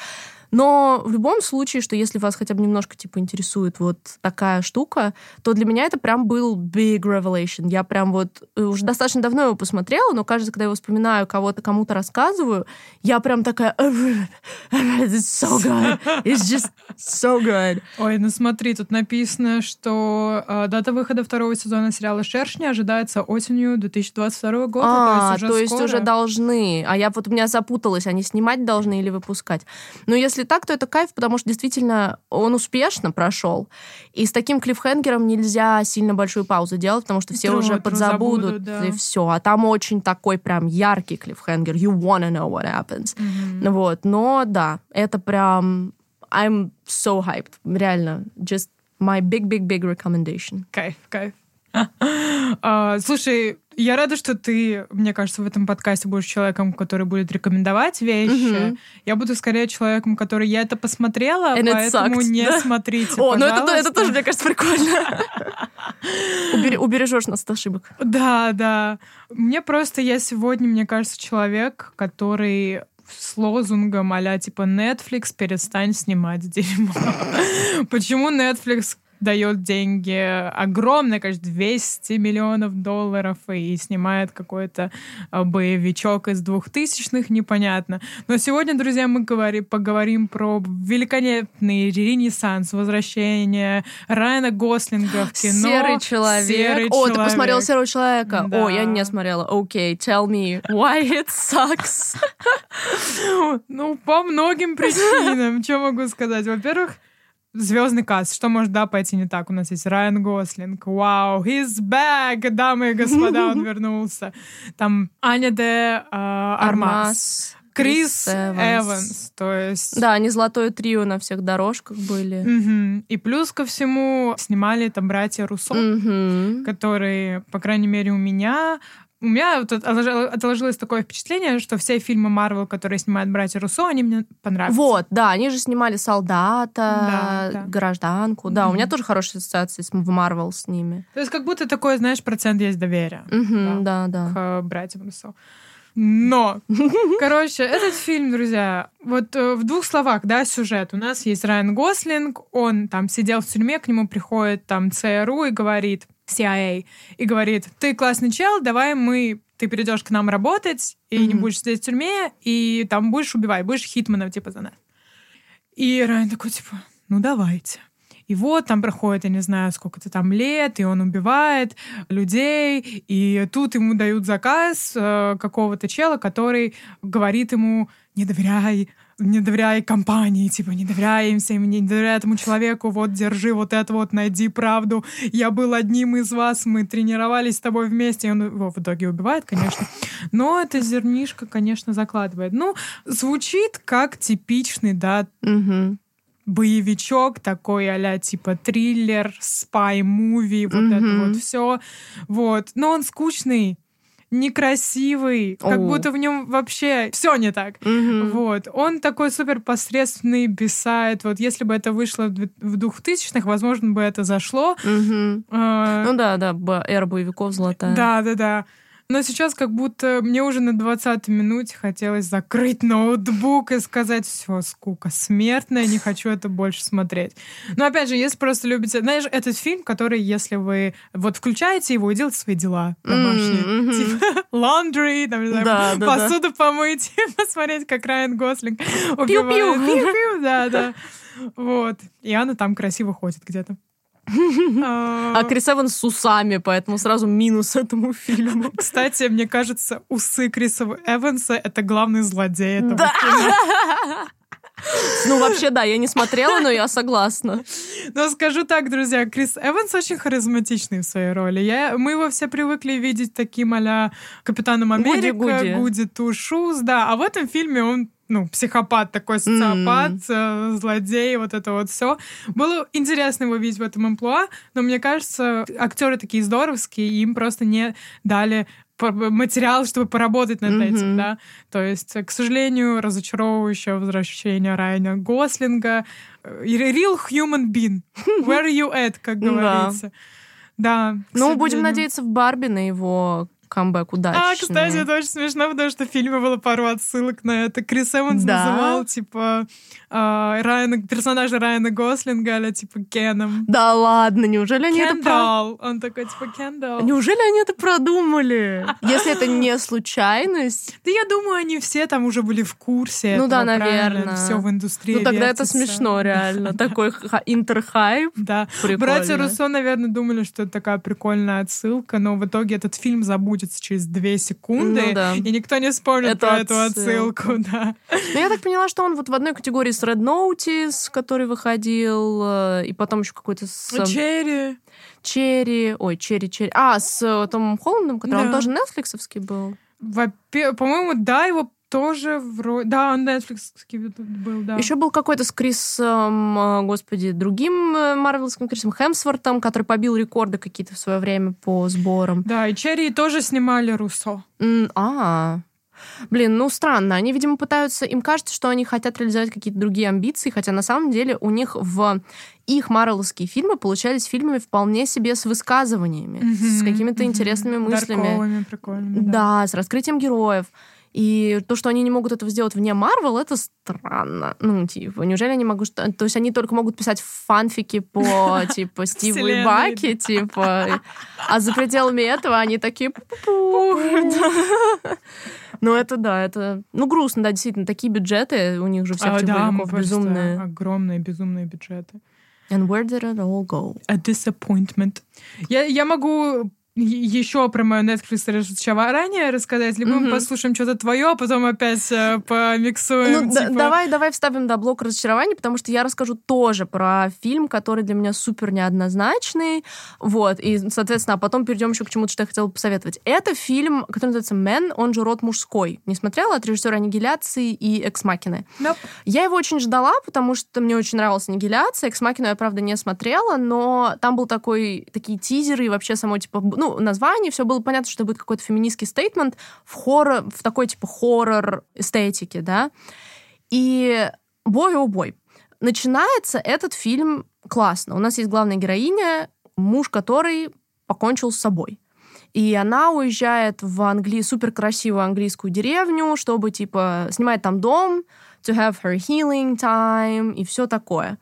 Но в любом случае, что если вас хотя бы немножко типа интересует вот такая штука, то для меня это прям был big revelation. Я прям вот э, уже достаточно давно его посмотрела, но кажется, когда я его вспоминаю, кого-то кому-то рассказываю, я прям такая it's so good. It's just so good. Ой, ну смотри, тут написано, что э, дата выхода второго сезона сериала «Шершни» ожидается осенью 2022 года. А, то есть уже то есть уже должны. А я вот у меня запуталась, они снимать должны или выпускать. Но если если так, то это кайф, потому что действительно он успешно прошел. И с таким клиффхенгером нельзя сильно большую паузу делать, потому что все Тру, уже подзабудут, забудут, да. и все. А там очень такой прям яркий клиффхенгер. You wanna know what happens. Мгм. Вот. Но да, это прям... I'm so hyped. Реально. Just my big-big-big recommendation. Кайф, кайф. *laughs* А, Слушай, я рада, что ты, мне кажется, в этом подкасте будешь человеком, который будет рекомендовать вещи. Мгм. Я буду скорее человеком, который я это посмотрела, And поэтому sucked, не да? смотрите, О, ну это, то- это пожалуйста. тоже, мне кажется, прикольно. Убере- *laughs* Убережешь нас от ошибок. Да, да. Мне просто, я сегодня, мне кажется, человек, который с лозунгом а типа Netflix перестань снимать дерьмо. *laughs* Почему Netflix дает деньги огромное количество, 200 миллионов долларов и снимает какой-то а, боевичок из двухтысячных, непонятно. Но сегодня, друзья, мы говори, поговорим про великолепный ренессанс, возвращение Райана Гослинга в кино. Серый человек. Серый О, ты посмотрел человек. серого человека? Да. О, я не смотрела. Окей, tell me why it sucks. *laughs* Ну, по многим причинам. Что могу сказать? Во-первых, Звездный каст. Что может, да, пойти не так? У нас есть Райан Гослинг. Вау, he's back! Дамы и господа, он *laughs* вернулся. Там Аня де а, Армас. Крис, Эванс. То есть... Да, они золотое трио на всех дорожках были. Мгм. И плюс ко всему снимали там братья Руссо, Мгм. которые, по крайней мере, у меня... У меня вот отложи- отложилось такое впечатление, что все фильмы Марвел, которые снимают братья Руссо, они мне понравились. Вот, да, они же снимали солдата, Да, да. гражданку. Да, у меня тоже хорошие ассоциации с- в Марвел с ними. То есть как будто такой, знаешь, процент есть доверия Мгм, да, да. к братьям Руссо. Но, *laughs* короче, этот фильм, друзья, вот э, в двух словах, да, сюжет. У нас есть Райан Гослинг, он там сидел в тюрьме, к нему приходит там ЦРУ и говорит, CIA, и говорит, ты классный чел, давай мы, ты придешь к нам работать, и не Мгм. будешь сидеть в тюрьме, и там будешь убивать, будешь хитманом, типа, за нас. И Райан такой, типа, ну давайте. И вот там проходит, я не знаю, сколько-то там лет, и он убивает людей, и тут ему дают заказ э, какого-то чела, который говорит ему, не доверяй, не доверяй компании, типа, не доверяй им всем, не доверяй этому человеку, вот, держи вот это вот, найди правду. Я был одним из вас, мы тренировались с тобой вместе, и он его в итоге убивает, конечно. Но это зернишко, конечно, закладывает. Ну, звучит как типичный, да, боевичок такой а типа триллер, спай-муви, вот Мгм. это вот все. Вот. Но он скучный, некрасивый, как будто в нем вообще все не так. Вот. Он такой супер посредственный, бесает. Вот если бы это вышло в две- в двухтысячных, возможно, бы это зашло. Э, Ну да, да, эра боевиков золотая. да, да, да. Но сейчас как будто мне уже на 20 минуте хотелось закрыть ноутбук и сказать, все, скука смертная, не хочу это больше смотреть. Но опять же, если просто любите... Знаешь, этот фильм, который, если вы вот включаете его и делаете свои дела домашние, мгм. типа laundry, там, не знаю, Да, да, да. посуду помыть, *laughs* посмотреть, как Райан Гослинг Пиу-пиу. убивает. Пиу-пиу, да, да. Вот. И она там красиво ходит где-то. А Крис Эванс с усами, поэтому сразу минус этому фильму. Кстати, мне кажется, усы Криса Эванса — это главный злодей этого Да. фильма. Ну, вообще, да, я не смотрела, но я согласна. Но скажу так, друзья, Крис Эванс очень харизматичный в своей роли. Я, мы его все привыкли видеть таким а Капитаном Америка, Гуди-Гуди. Гуди Ту Шуз, да. А в этом фильме он ну, психопат такой, социопат, э, злодей, вот это вот все. Было интересно его видеть в этом амплуа, но мне кажется, актеры такие здоровские, и им просто не дали по- материал, чтобы поработать над Мгм. этим, да. То есть, к сожалению, разочаровывающее возвращение Райана Гослинга. Э, Real human being. *laughs* Where are you at, как Да. говорится. Да. к Ну, будем надеяться в Барби на его камбэк удачный. А, кстати, это очень смешно, потому что в фильме было пару отсылок на это. Крис Эванс Да? называл, типа, а, Райана, персонажа Райана Гослинга, а типа, Кеном. Да ладно, неужели они это про... Кендалл. Он такой, типа, Кендалл. Неужели они это продумали? Если это не случайность, Да я думаю, они все там уже были в курсе. Ну да, наверное. Все в индустрии ну тогда это смешно, реально. Такой ха- интерхайп. Да. Братья Руссо, наверное, думали, что это такая прикольная отсылка, но в итоге этот фильм забудется через две секунды, Ну да. и никто не вспомнит Эту про эту отсылку. *laughs* Да. Но я так поняла, что он вот в одной категории с Red Notice, который выходил, э, и потом еще какой-то с э, Черри. Черри. Ой, Черри, Черри. А, с э, Томом Холландом, который он Да. тоже нетфликсовский был. Во-пе- По-моему, да, его тоже вроде... Да, он Netflix был, да. Еще был какой-то с Крисом, э, господи, другим э, марвелским Крисом Хемсвортом, который побил рекорды какие-то в свое время по сборам. Да, и Черри тоже снимали Руссо. М, А, Блин, ну странно. Они, видимо, пытаются... Им кажется, что они хотят реализовать какие-то другие амбиции, хотя на самом деле у них в их марвеловские фильмы получались фильмами вполне себе с высказываниями, с Мгм, какими-то мгм. интересными мыслями. Дарковыми, прикольными. Да, с раскрытием героев. И то, что они не могут этого сделать вне Марвел, это странно. Ну, типа, неужели они могут... То есть они только могут писать фанфики по, *laughs* типа, Стиву и Баки, типа. А за пределами этого они такие... *laughs* Ну, это да, это... Ну, грустно, да, действительно, такие бюджеты у них же всех А, да, безумные. огромные, безумные бюджеты. And where did it all go? A disappointment. Я, я могу еще про мою Netflix разочарование рассказать, либо мы Мгм. послушаем что-то твое, а потом опять э, помиксуем. Ну, да- типа. давай, давай вставим, да, блок разочарований, потому что я расскажу тоже про фильм, который для меня супер неоднозначный. Вот, и, соответственно, а потом перейдем еще к чему-то, что я хотела посоветовать. Это фильм, который называется «Мэн», он же «Род мужской». Не смотрела от режиссера «Аннигиляции» и «Экс-Макины». Nope. Я его очень ждала, потому что мне очень нравилась «Аннигиляция». «Экс-Макину» я, правда, не смотрела, но там был такой, такие тизеры и вообще само, типа, б- ну, название, все было понятно, что будет какой-то феминистский стейтмент в хоррор, в такой, типа, хоррор эстетике, да. И бой, о бой. Начинается этот фильм классно. У нас есть главная героиня, муж которой покончил с собой. И она уезжает в Англи... супер красивую английскую деревню, чтобы, типа, снимать там дом, to have her healing time и все такое.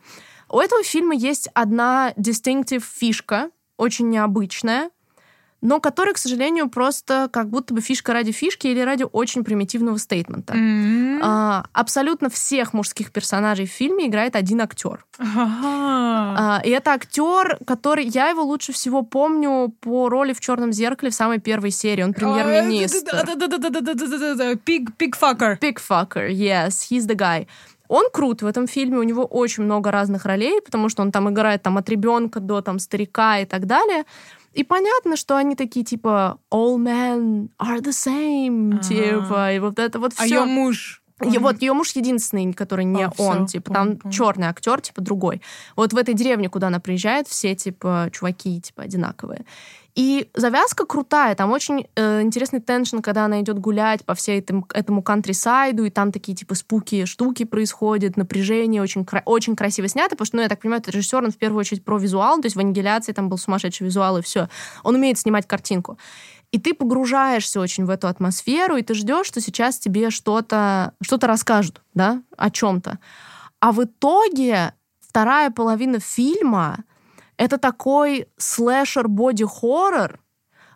У этого фильма есть одна distinctive фишка, очень необычная, но который, к сожалению, просто как будто бы фишка ради фишки или ради очень примитивного стейтмента. Mm-hmm. А, абсолютно всех мужских персонажей в фильме играет один актер. Ага. А, и это актер, который я его лучше всего помню по роли в Черном зеркале в самой первой серии. Он премьер-министр. Пиг пикфакер. Пигфакер, yes, he's the guy. Он крут в этом фильме, у него очень много разных ролей, потому что он там играет там, от ребенка до там, старика и так далее. И понятно, что они такие типа all men are the same, Ага. типа, и вот это вот все. А ее муж. И он- вот ее муж единственный, который не А, он, типа, понял, там понял. черный актер, типа, другой. Вот в этой деревне, куда она приезжает, все, типа, чуваки, типа, одинаковые. И завязка крутая, там очень э, интересный теншн, когда она идет гулять по всей этому, этому кантрисайду, и там такие, типа, спуки штуки происходят, напряжение, очень, кра- очень красиво снято, потому что, ну, я так понимаю, режиссер, он в первую очередь про визуал, то есть в «Аннигиляции» там был сумасшедший визуал, и все. Он умеет снимать картинку. И ты погружаешься очень в эту атмосферу, и ты ждешь, что сейчас тебе что-то что расскажут, да, о чем-то. А в итоге вторая половина фильма это такой слэшер-боди-хоррор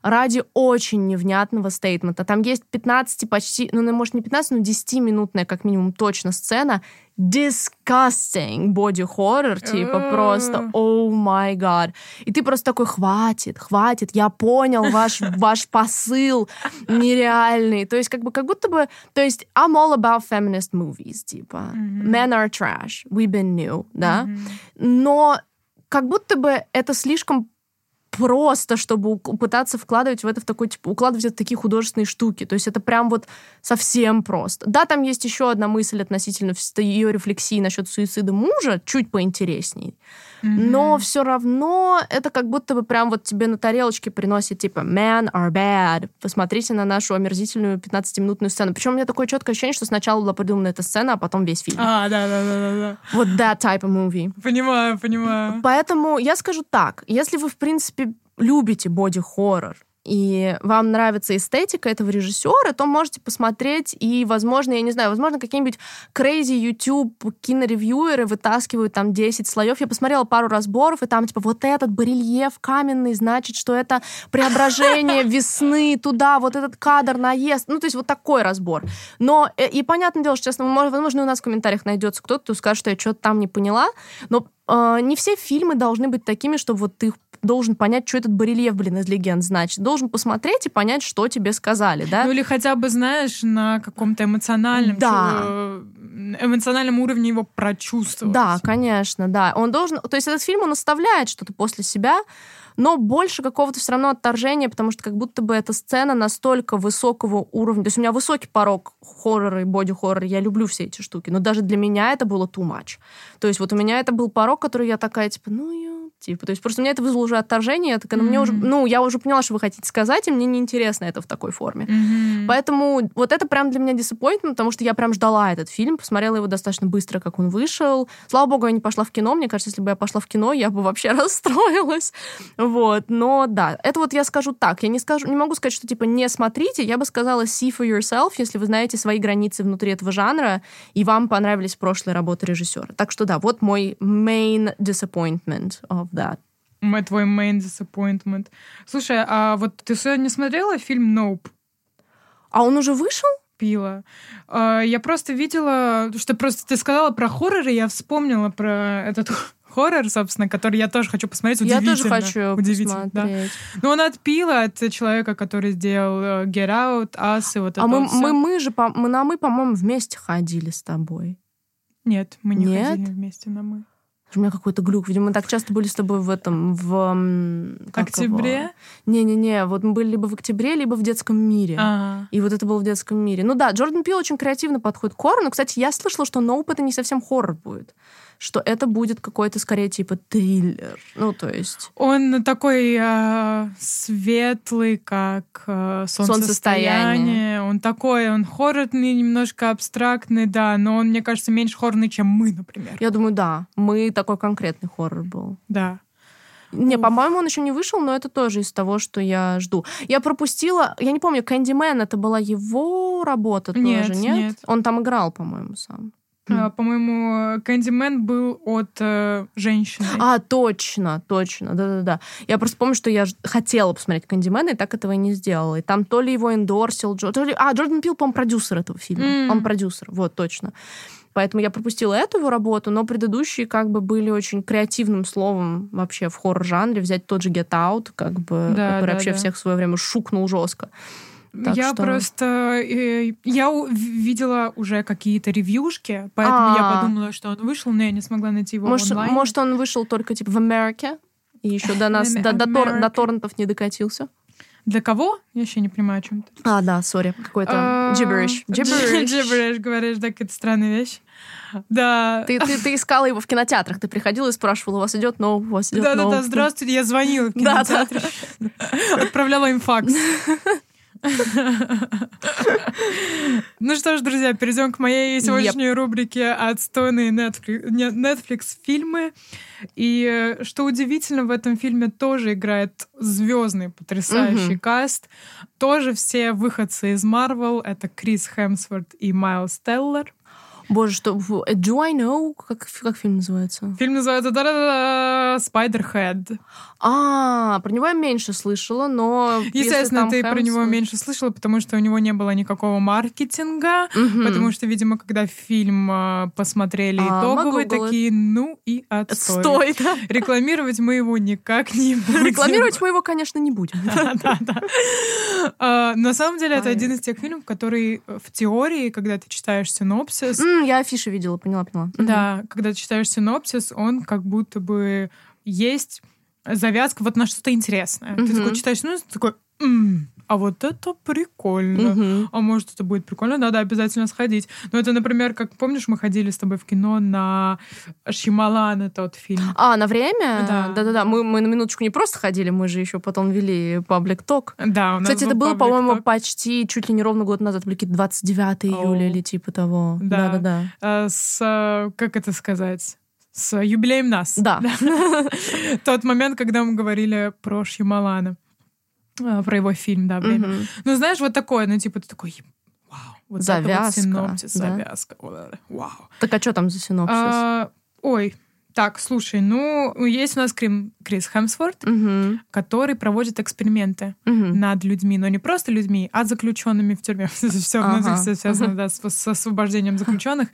ради очень невнятного стейтмента. Там есть 15 почти, ну, ну, может, не 15, но 10-минутная, как минимум, точно сцена. Disgusting боди-хоррор, типа просто, о май гад. И ты просто такой, хватит, хватит, я понял ваш, *laughs* ваш посыл нереальный. То есть как бы, как будто бы, то есть I'm all about feminist movies, типа. Мгм. Men are trash, we been new, да? Мгм. но как будто бы это слишком просто, чтобы пытаться вкладывать в это в такой, типа, укладывать это в такие художественные штуки. То есть это прям вот совсем просто. Да, там есть еще одна мысль относительно ее рефлексии насчет суицида мужа, чуть поинтересней. Но Мгм. все равно это как будто бы прям вот тебе на тарелочке приносит типа men are bad. Посмотрите на нашу омерзительную 15-минутную сцену. Причем у меня такое четкое ощущение, что сначала была придумана эта сцена, а потом весь фильм. А, да, да, да, да, да. Вот that type of movie. Понимаю, понимаю. Поэтому я скажу так, если вы, в принципе, любите боди-хоррор, и вам нравится эстетика этого режиссера, то можете посмотреть, и, возможно, я не знаю, возможно, какие-нибудь crazy YouTube киноревьюеры вытаскивают там 10 слоев. Я посмотрела пару разборов, и там, типа, вот этот барельеф каменный, значит, что это преображение *laughs* весны туда, вот этот кадр наезд. Ну, то есть вот такой разбор. Но, э, и понятное дело, что, честно, мо- возможно, у нас в комментариях найдется кто-то, кто скажет, что я что-то там не поняла, но э, не все фильмы должны быть такими, чтобы вот ты должен понять, что этот барельеф, блин, из легенд значит. Должен посмотреть и понять, что тебе сказали, да? Ну или хотя бы, знаешь, на каком-то эмоциональном, Да. чу- эмоциональном уровне его прочувствовать. Да, конечно, да. Он должен... То есть этот фильм, он оставляет что-то после себя, но больше какого-то все равно отторжения, потому что как будто бы эта сцена настолько высокого уровня. То есть у меня высокий порог хоррора и боди-хоррора, я люблю все эти штуки, но даже для меня это было too much. То есть вот у меня это был порог, который я такая, типа, ну, я... Типа, то есть просто у меня это вызвало уже отторжение, я такая, ну, мне уже... Ну, я уже поняла, что вы хотите сказать, и мне неинтересно это в такой форме. Мгм. Поэтому вот это прям для меня disappointment, потому что я прям ждала этот фильм, посмотрела его достаточно быстро, как он вышел. Слава богу, я не пошла в кино. Мне кажется, если бы я пошла в кино, я бы вообще *laughs* расстроилась. Вот. Но да, это вот я скажу так. Я не, скажу, не могу сказать, что типа не смотрите. Я бы сказала see for yourself, если вы знаете свои границы внутри этого жанра, и вам понравились прошлые работы режиссера. Так что да, вот мой main disappointment of that. Мой твой main disappointment. Слушай, а вот ты сегодня смотрела фильм Nope? А он уже вышел? Пила. А, Я просто видела, что просто ты сказала про хорроры, я вспомнила про этот *laughs* хоррор, собственно, который я тоже хочу посмотреть. Я тоже хочу Удивительно, да. посмотреть. Ну, он отпила от человека, который сделал э, Get Out, Us и вот это А мы, всё. мы, мы же, мы на мы, по-моему, вместе ходили с тобой. Нет, мы не Нет? ходили вместе на мы. У меня какой-то глюк. Видимо, мы так часто были с тобой в этом, в... Октябре? Не-не-не, вот мы были либо в октябре, либо в детском мире. А, И вот это было в детском мире. Ну да, Джордан Пил очень креативно подходит к хоррору. Но, кстати, я слышала, что Ноуп это не совсем хоррор будет. Что это будет какой-то, скорее, типа триллер. Ну, то есть... Он такой э, светлый, как э, солнцестояние. Солнцестояние. Он такой, он хоррорный, немножко абстрактный, да, но он, мне кажется, меньше хоррорный, чем мы, например. Я думаю, да, мы такой конкретный хоррор был. Да. Не, Уф. по-моему, он еще не вышел, но это тоже из того, что я жду. Я пропустила, я не помню, Кэндимен, это была его работа Нет, тоже, нет? нет. Он там играл, по-моему, сам. А, по-моему, Кэндимен был от э, женщины. А, точно, точно, да-да-да. Я просто помню, что я хотела посмотреть Кэндимена, и так этого и не сделала. И там то ли его эндорсил, Джо- то ли... А, Джордан Пил, по-моему, продюсер этого фильма. М. Он продюсер, вот, точно. Поэтому я пропустила эту его работу, но предыдущие как бы были очень креативным словом вообще в хоррор-жанре. Взять тот же Get Out, как бы, Да, который да, вообще да. всех в свое время шукнул жестко. Так я что- просто... э, я видела уже какие-то ревьюшки, поэтому я А. подумала, что он вышел, но я не смогла найти его Может, в онлайне. может, он вышел только типа в Америке, и еще до нас, до, до тор- до торрентов не докатился. Для кого? Я еще не понимаю, о чем ты. А, да, сори, какой-то А, gibberish. *laughs* Gibberish. Gibberish, говоришь, да, какая-то странная вещь. Да. Ты, ты, ты искала его в кинотеатрах, ты приходила и спрашивала, у вас идет новый, у вас идет Да-да-да, здравствуйте, я звонила в *laughs* кинотеатре. Отправляла им факс. *laughs* Ну что ж, друзья, перейдем к моей сегодняшней рубрике «Отстойные Netflix, Netflix фильмы». И э, что удивительно, в этом фильме тоже играет звездный, потрясающий Мгм. каст. Тоже все выходцы из Marvel. Это Крис Хемсворт и Майлз Теллер. Боже, что... э, Do I know? Как, как фильм называется? Фильм называется да Spiderhead. А, про него я меньше слышала, но... Естественно, ты про него меньше слышала, потому что у него не было никакого маркетинга. Мгм. Потому что, видимо, когда фильм э, посмотрели А, итоговый, такие, ну и отстой. Стой, да. Рекламировать мы его никак не будем. Рекламировать мы его, конечно, не будем. *laughs* Да, да, да. А, На самом деле, это один из тех фильмов, который в теории, когда ты читаешь синопсис, Я афиши видела, поняла, поняла. Да, когда ты читаешь синопсис, он как будто бы есть завязка вот на что-то интересное. Ты такой читаешь синопсис, такой, «М, а вот это прикольно. Мгм. А может, это будет прикольно, надо обязательно сходить. Ну, это, например, как помнишь, мы ходили с тобой в кино на Шималана тот фильм. А, на время? Да. Да-да-да. Мы, мы на минуточку не просто ходили, мы же еще потом вели паблик ток. Да, у нас Кстати, это был было, по-моему, почти чуть ли не ровно год назад, какие-то 29 июля или типа того. Да. Да-да-да. э, с, э, как это сказать, с юбилеем нас. Да. *laughs* Тот момент, когда мы говорили про Шималана, про его фильм, да, время. Мгм. Ну, знаешь, вот такое, ну, типа, ты такой, вау, вот это вот Завязка, синопсис, да. завязка, вау. Так а что там за синопсис? А, ой, так, слушай, ну, есть у нас Крим- Крис Хемсворт, Мгм. который проводит эксперименты Мгм. над людьми, но не просто людьми, а заключенными в тюрьме. *laughs* Все Ага. все связано да, с, с освобождением заключенных.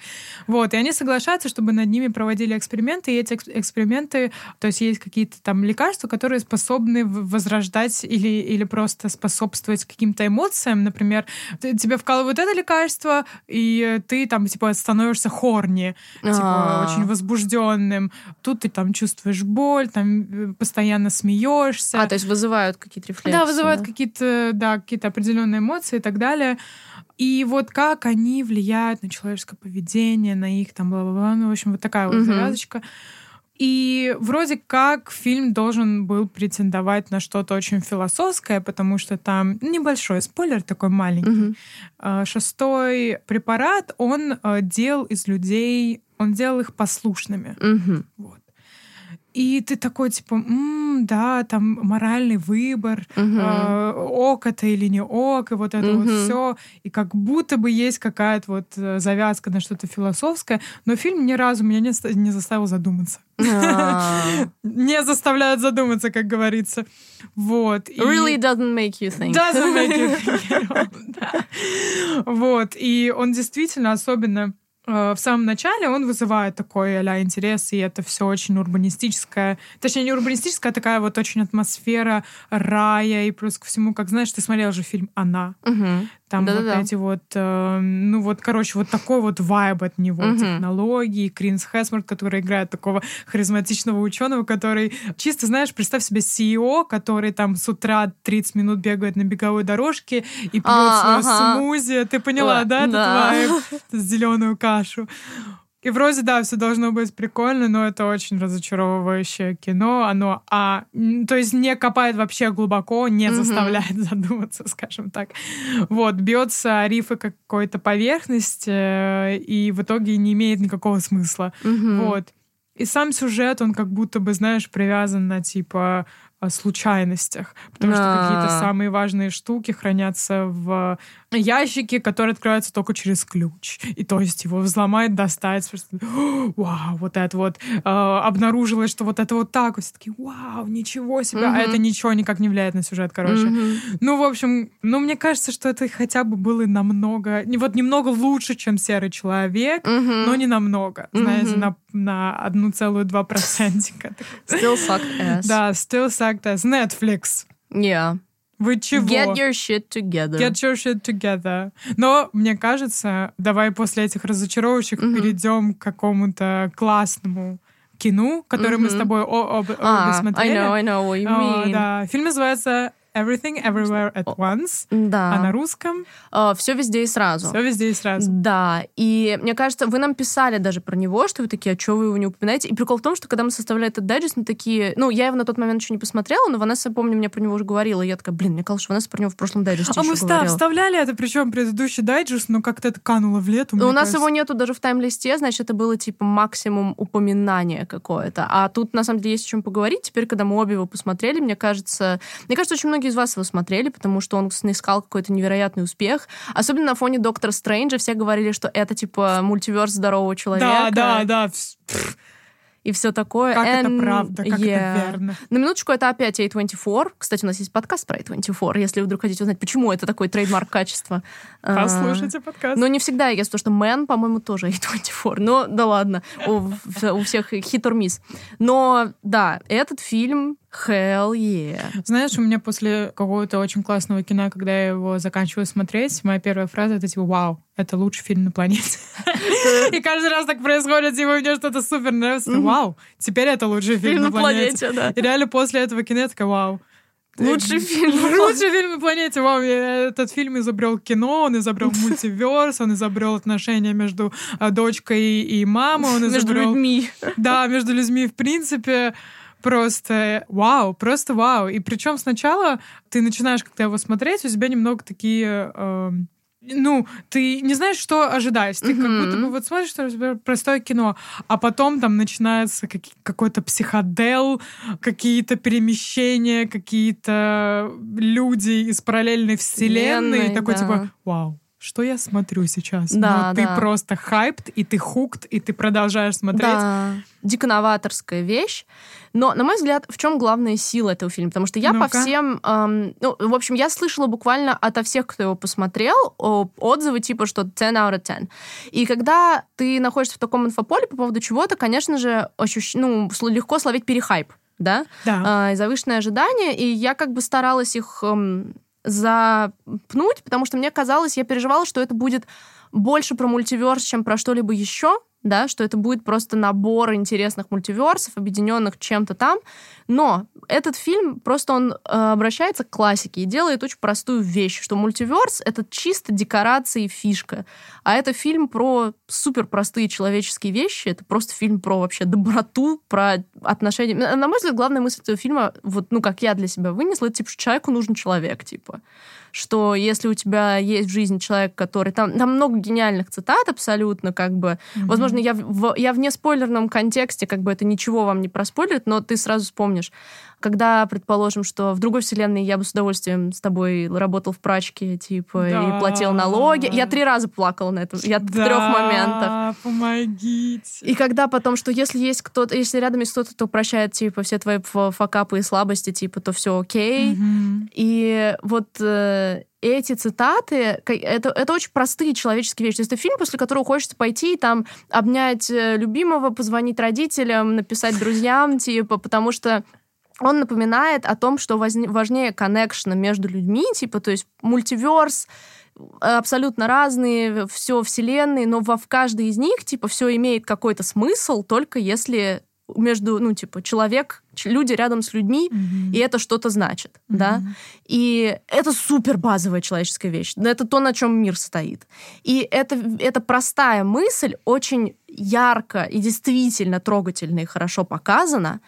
Вот, и они соглашаются, чтобы над ними проводили эксперименты, и эти экс- эксперименты, то есть есть какие-то там лекарства, которые способны возрождать или, или просто способствовать каким-то эмоциям. Например, тебе вкалывают это лекарство, и ты там типа становишься хорни, типа А. очень возбужденным. Тут ты там чувствуешь боль, там э, постоянно смеешься. А, то есть вызывают какие-то рефлексы. Да, вызывают какие-то, да, какие-то определенные эмоции и так далее. И вот как они влияют на человеческое поведение, на их там бла-бла-бла. Ну, в общем, вот такая вот завязочка. И вроде как фильм должен был претендовать на что-то очень философское, потому что там небольшой спойлер такой маленький. А, Шестой препарат, он а, делал из людей, он делал их послушными. Мгм. Вот. И ты такой, типа, «М, да, там моральный выбор, Мгм. э, ок это или не ок, и вот это вот Мгм. все. И как будто бы есть какая-то вот э, завязка на что-то философское, но фильм ни разу меня не, не заставил задуматься. А. *laughs* Не заставляет задуматься, как говорится. Вот. Really doesn't make you think. Doesn't make you *laughs* think. Вот. И он действительно особенно в самом начале он вызывает такой а интерес, и это все очень урбанистическое. Точнее, не урбанистическая, а такая вот очень атмосфера рая, и плюс ко всему, как знаешь, ты смотрел же фильм «Она». Мгм. Там Да-да-да. вот эти вот, э, ну вот, короче, вот такой вот вайб от него, Мгм. технологии, Кринс Хесмарт, который играет такого харизматичного ученого, который чисто, знаешь, представь себе CEO, который там с утра 30 минут бегает на беговой дорожке и пьет А, свой ага. смузи. Ты поняла, Ла- да, этот да. вайб? *laughs* Зеленую кашу. И вроде, да, все должно быть прикольно, но это очень разочаровывающее кино. Оно, а, то есть не копает вообще глубоко, не Мгм. заставляет *laughs* задуматься, скажем так. Вот, бьется о рифы какой-то поверхности, э, и в итоге не имеет никакого смысла. Мгм. Вот. И сам сюжет, он как будто бы, знаешь, привязан на типа случайностях, потому что какие-то самые важные штуки хранятся в ящике, который открывается только через ключ. И то есть его взломать, достать. просто, Вау, вот это вот. э, обнаружилось, что вот это вот так. вот Все таки вау, ничего себе. А Мгм. это ничего никак не влияет на сюжет, короче. Мгм. Ну, в общем, ну, мне кажется, что это хотя бы было намного... Вот немного лучше, чем «Серый человек», Мгм. но не намного. Знаете, Мгм. на, на 1,2 процентика. Still sucked ass. Да, still sucked as Netflix. Yeah. Вы чего? Get your shit together. Get your shit together. Но, мне кажется, давай после этих разочаровывающих Мгм. перейдем к какому-то классному кино, которое мы с тобой о- об- обе А, I смотрели. know, I know what you О, mean. да. Фильм называется Everything Everywhere at Once. Да. А на русском все везде и сразу. все везде и сразу. Да, и мне кажется, вы нам писали даже про него, что вы такие, а что вы его не упоминаете? И прикол в том, что когда мы составляли этот дайджест, мы такие... Ну, я его на тот момент еще не посмотрела, но Ванесса, помню, мне про него уже говорила. И я такая, блин, мне казалось, что Ванесса про него в прошлом дайджесте А мы говорила. вставляли это, причем предыдущий дайджест, но как-то это кануло в лету. Мне у нас кажется. его нету даже в тайм-листе, значит, это было типа максимум упоминания какое-то. А тут, на самом деле, есть о чем поговорить. Теперь, когда мы обе его посмотрели, мне кажется... Мне кажется, очень многие из вас его смотрели, потому что он снискал какой-то невероятный успех. Особенно на фоне Доктора Стрэнджа все говорили, что это типа мультиверс здорового человека. Да, да, да. И все такое. Как это And- правда, как yeah. это верно. На минуточку, это опять A24. Кстати, у нас есть подкаст про A24, если вы вдруг хотите узнать, почему это такой trademark качества. А, Послушайте подкаст. но не всегда есть, потому что Men, по-моему, тоже A24. Но да ладно, у, у всех хит or miss. Но да, этот фильм hell yeah. Знаешь, у меня после какого-то очень классного кино, когда я его заканчиваю смотреть, моя первая фраза это типа «Вау, это лучший фильм на планете». И каждый раз так происходит, типа, мне что-то супер нравится. Вау, теперь это лучший фильм на планете. И реально после этого кино я такая «Вау». Лучший *laughs* фильм. Лучший фильм на планете. Вау, этот фильм изобрел кино, он изобрел мультиверс, он изобрел отношения между а, дочкой и мамой, он Между изобрел... людьми. Да, между людьми, в принципе, просто вау, просто вау. И причем сначала ты начинаешь как-то его смотреть, у тебя немного такие... эм, ну, ты не знаешь, что ожидать. Ты как Мгм. будто бы вот смотришь, например, простое кино, а потом там начинается каки- какой-то психодел, какие-то перемещения, какие-то люди из параллельной вселенной. Вселенной, и такой да. типа, вау, что я смотрю сейчас? Да, Но ты да. просто хайпт, и ты хукт, и ты продолжаешь смотреть. Да, дико новаторская вещь. Но, на мой взгляд, в чем главная сила этого фильма? Потому что я по Ну-ка. всем... эм, ну, в общем, я слышала буквально ото всех, кто его посмотрел, отзывы типа, что 10 out of 10. И когда ты находишься в таком инфополе по поводу чего-то, конечно же, ощущ... ну, легко словить перехайп, да? Да. и завышенные ожидания, и я как бы старалась их эм, запнуть, потому что мне казалось, я переживала, что это будет больше про мультиверс, чем про что-либо еще, да, что это будет просто набор интересных мультиверсов, объединенных чем-то там. Но этот фильм просто он э, обращается к классике и делает очень простую вещь, что мультиверс — это чисто декорация и фишка. А это фильм про супер простые человеческие вещи, это просто фильм про вообще доброту, про отношения. На мой взгляд, главная мысль этого фильма, вот, ну, как я для себя вынесла, это типа, что человеку нужен человек, типа. Что если у тебя есть в жизни человек, который... Там, там много гениальных цитат абсолютно, как бы. Возможно, я в, я в неспойлерном контексте, как бы это ничего вам не проспойлерит, но ты сразу вспомнишь. Когда, предположим, что в другой вселенной я бы с удовольствием с тобой работал в прачке, типа, Да. и платил налоги. Я три раза плакала на этом. Я в Да, трех моментах. помогите. И когда потом, что если есть кто-то, если рядом есть кто-то, кто прощает, типа, все твои факапы и слабости, типа, то все окей. Мгм. И вот э, эти цитаты, это, это очень простые человеческие вещи. То есть это фильм, после которого хочется пойти там обнять э, любимого, позвонить родителям, написать друзьям, типа, потому что он напоминает о том, что важнее коннекшена между людьми, типа, то есть мультиверс, абсолютно разные, все вселенные, но во, в каждой из них, типа, все имеет какой-то смысл, только если между, ну, типа, человек, люди рядом с людьми, mm-hmm. и это что-то значит, mm-hmm. да. И это супер базовая человеческая вещь. Это то, на чем мир стоит. И это, это простая мысль, очень ярко и действительно трогательно и хорошо показана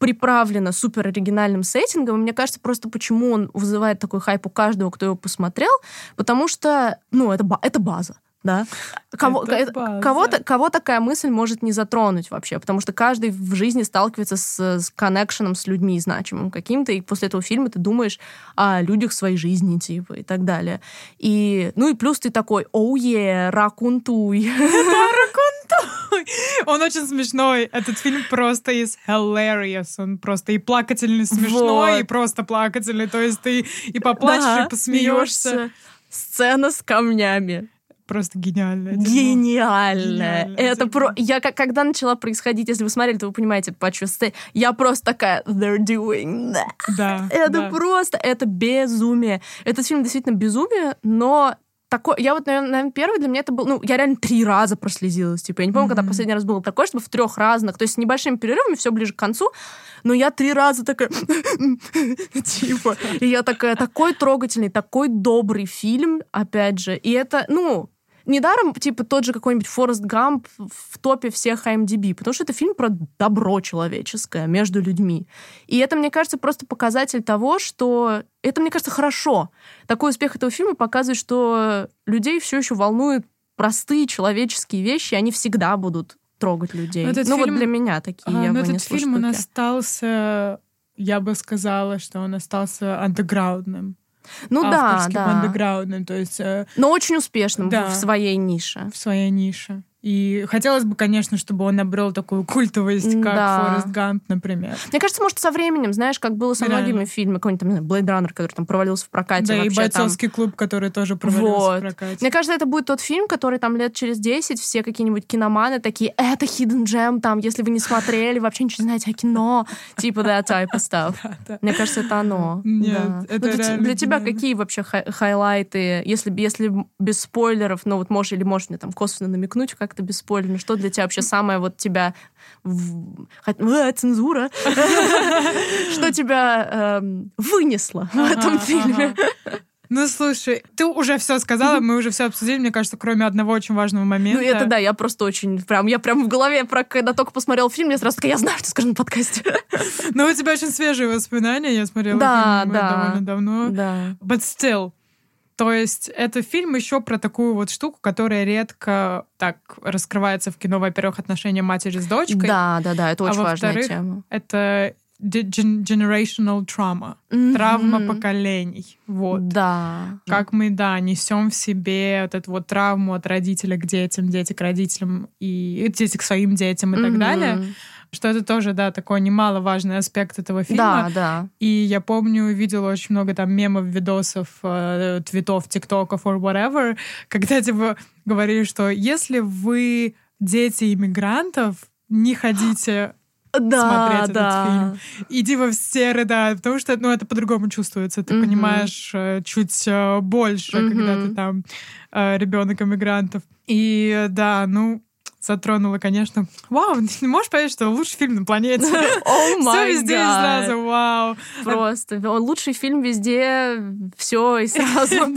приправлено супер оригинальным сеттингом. И мне кажется, просто почему он вызывает такой хайп у каждого, кто его посмотрел, потому что, ну, это, это база да? Кого, кого-то, кого такая мысль может не затронуть вообще, потому что каждый в жизни сталкивается с, с коннекшеном с людьми значимым каким-то, и после этого фильма ты думаешь о людях своей жизни, типа, и так далее. И, ну и плюс ты такой, оу е, ракунтуй. *laughs* Он очень смешной. Этот фильм просто is hilarious. Он просто и плакательный смешной, вот. и просто плакательный. То есть ты и поплачешь, да, и посмеешься. Сцена с камнями просто гениальное. Гениальное. Это про... Я как, когда начала происходить, если вы смотрели, то вы понимаете, почувствовать. Я просто такая, they're doing that. Да. Это да. просто, это безумие. Этот фильм действительно безумие, но такой, я вот, наверное, первый для меня это был, ну, я реально три раза прослезилась, типа, я не помню, mm-hmm. когда последний раз было такое, чтобы в трех разных, то есть с небольшими перерывами, все ближе к концу, но я три раза такая, *laughs* типа, и я такая, такой трогательный, такой добрый фильм, опять же, и это, ну, Недаром, типа, тот же какой-нибудь Форест Гамп в топе всех IMDb, потому что это фильм про добро человеческое между людьми. И это, мне кажется, просто показатель того, что... Это, мне кажется, хорошо. Такой успех этого фильма показывает, что людей все еще волнуют простые человеческие вещи, и они всегда будут трогать людей. Но ну, фильм... вот для меня такие а, я но этот фильм штуки. он остался, я бы сказала, что он остался андеграундным. Ну да, да. то есть... Э, Но очень успешным да, в своей нише. В своей нише. И хотелось бы, конечно, чтобы он обрел такую культовость, как да. Форест Гамп, например. Мне кажется, может, со временем, знаешь, как было со Реально. многими фильмами, какой-нибудь там, Blade Runner, который там провалился в прокате. Да, вообще, и «Бойцовский там... клуб», который тоже провалился вот. в прокате. Мне кажется, это будет тот фильм, который там лет через 10 все какие-нибудь киноманы такие, это Hidden Gem, там, если вы не смотрели, вообще ничего не знаете о кино, типа, да, type of stuff. *laughs* Мне кажется, это оно. Нет, это ну, Для тебя какие вообще хайлайты, если без спойлеров, ну вот можешь или можешь мне там косвенно намекнуть как-то без спойлеров, что для тебя вообще самое вот тебя... В... Цензура! *laughs* Что тебя эм, вынесло в этом фильме? Ну, слушай, ты уже все сказала, мы уже все обсудили, мне кажется, кроме одного очень важного момента. Ну, это да, я просто очень прям, я прям в голове, про, когда только посмотрел фильм, я сразу такая, я знаю, что скажу на подкасте. *laughs* Ну, у тебя очень свежие воспоминания, я смотрела да, фильм да, довольно давно. Да. But still, то есть это фильм еще про такую вот штуку, которая редко так раскрывается в кино. Во-первых, отношения матери с дочкой. Да, да, да, это очень а важная тема. Это generational trauma, mm-hmm. травма поколений. Вот. Да. Как мы, да, несем в себе вот эту вот травму от родителя к детям, дети к родителям и дети к своим детям и mm-hmm. так далее что это тоже, да, такой немаловажный аспект этого фильма. Да, да. И я помню, видела очень много там мемов, видосов, э, твитов, тиктоков or whatever, когда типа говорили, что если вы дети иммигрантов, не ходите *gasps* да, смотреть да. этот фильм. Иди во все рыдают, потому что ну, это по-другому чувствуется. Ты mm-hmm. понимаешь э, чуть э, больше, mm-hmm. когда ты там э, ребенок иммигрантов. И да, ну, затронула, конечно. Вау, ты можешь поверить, что лучший фильм на планете. *laughs* Все везде и сразу, вау. Просто. Лучший фильм везде, все и *laughs* сразу.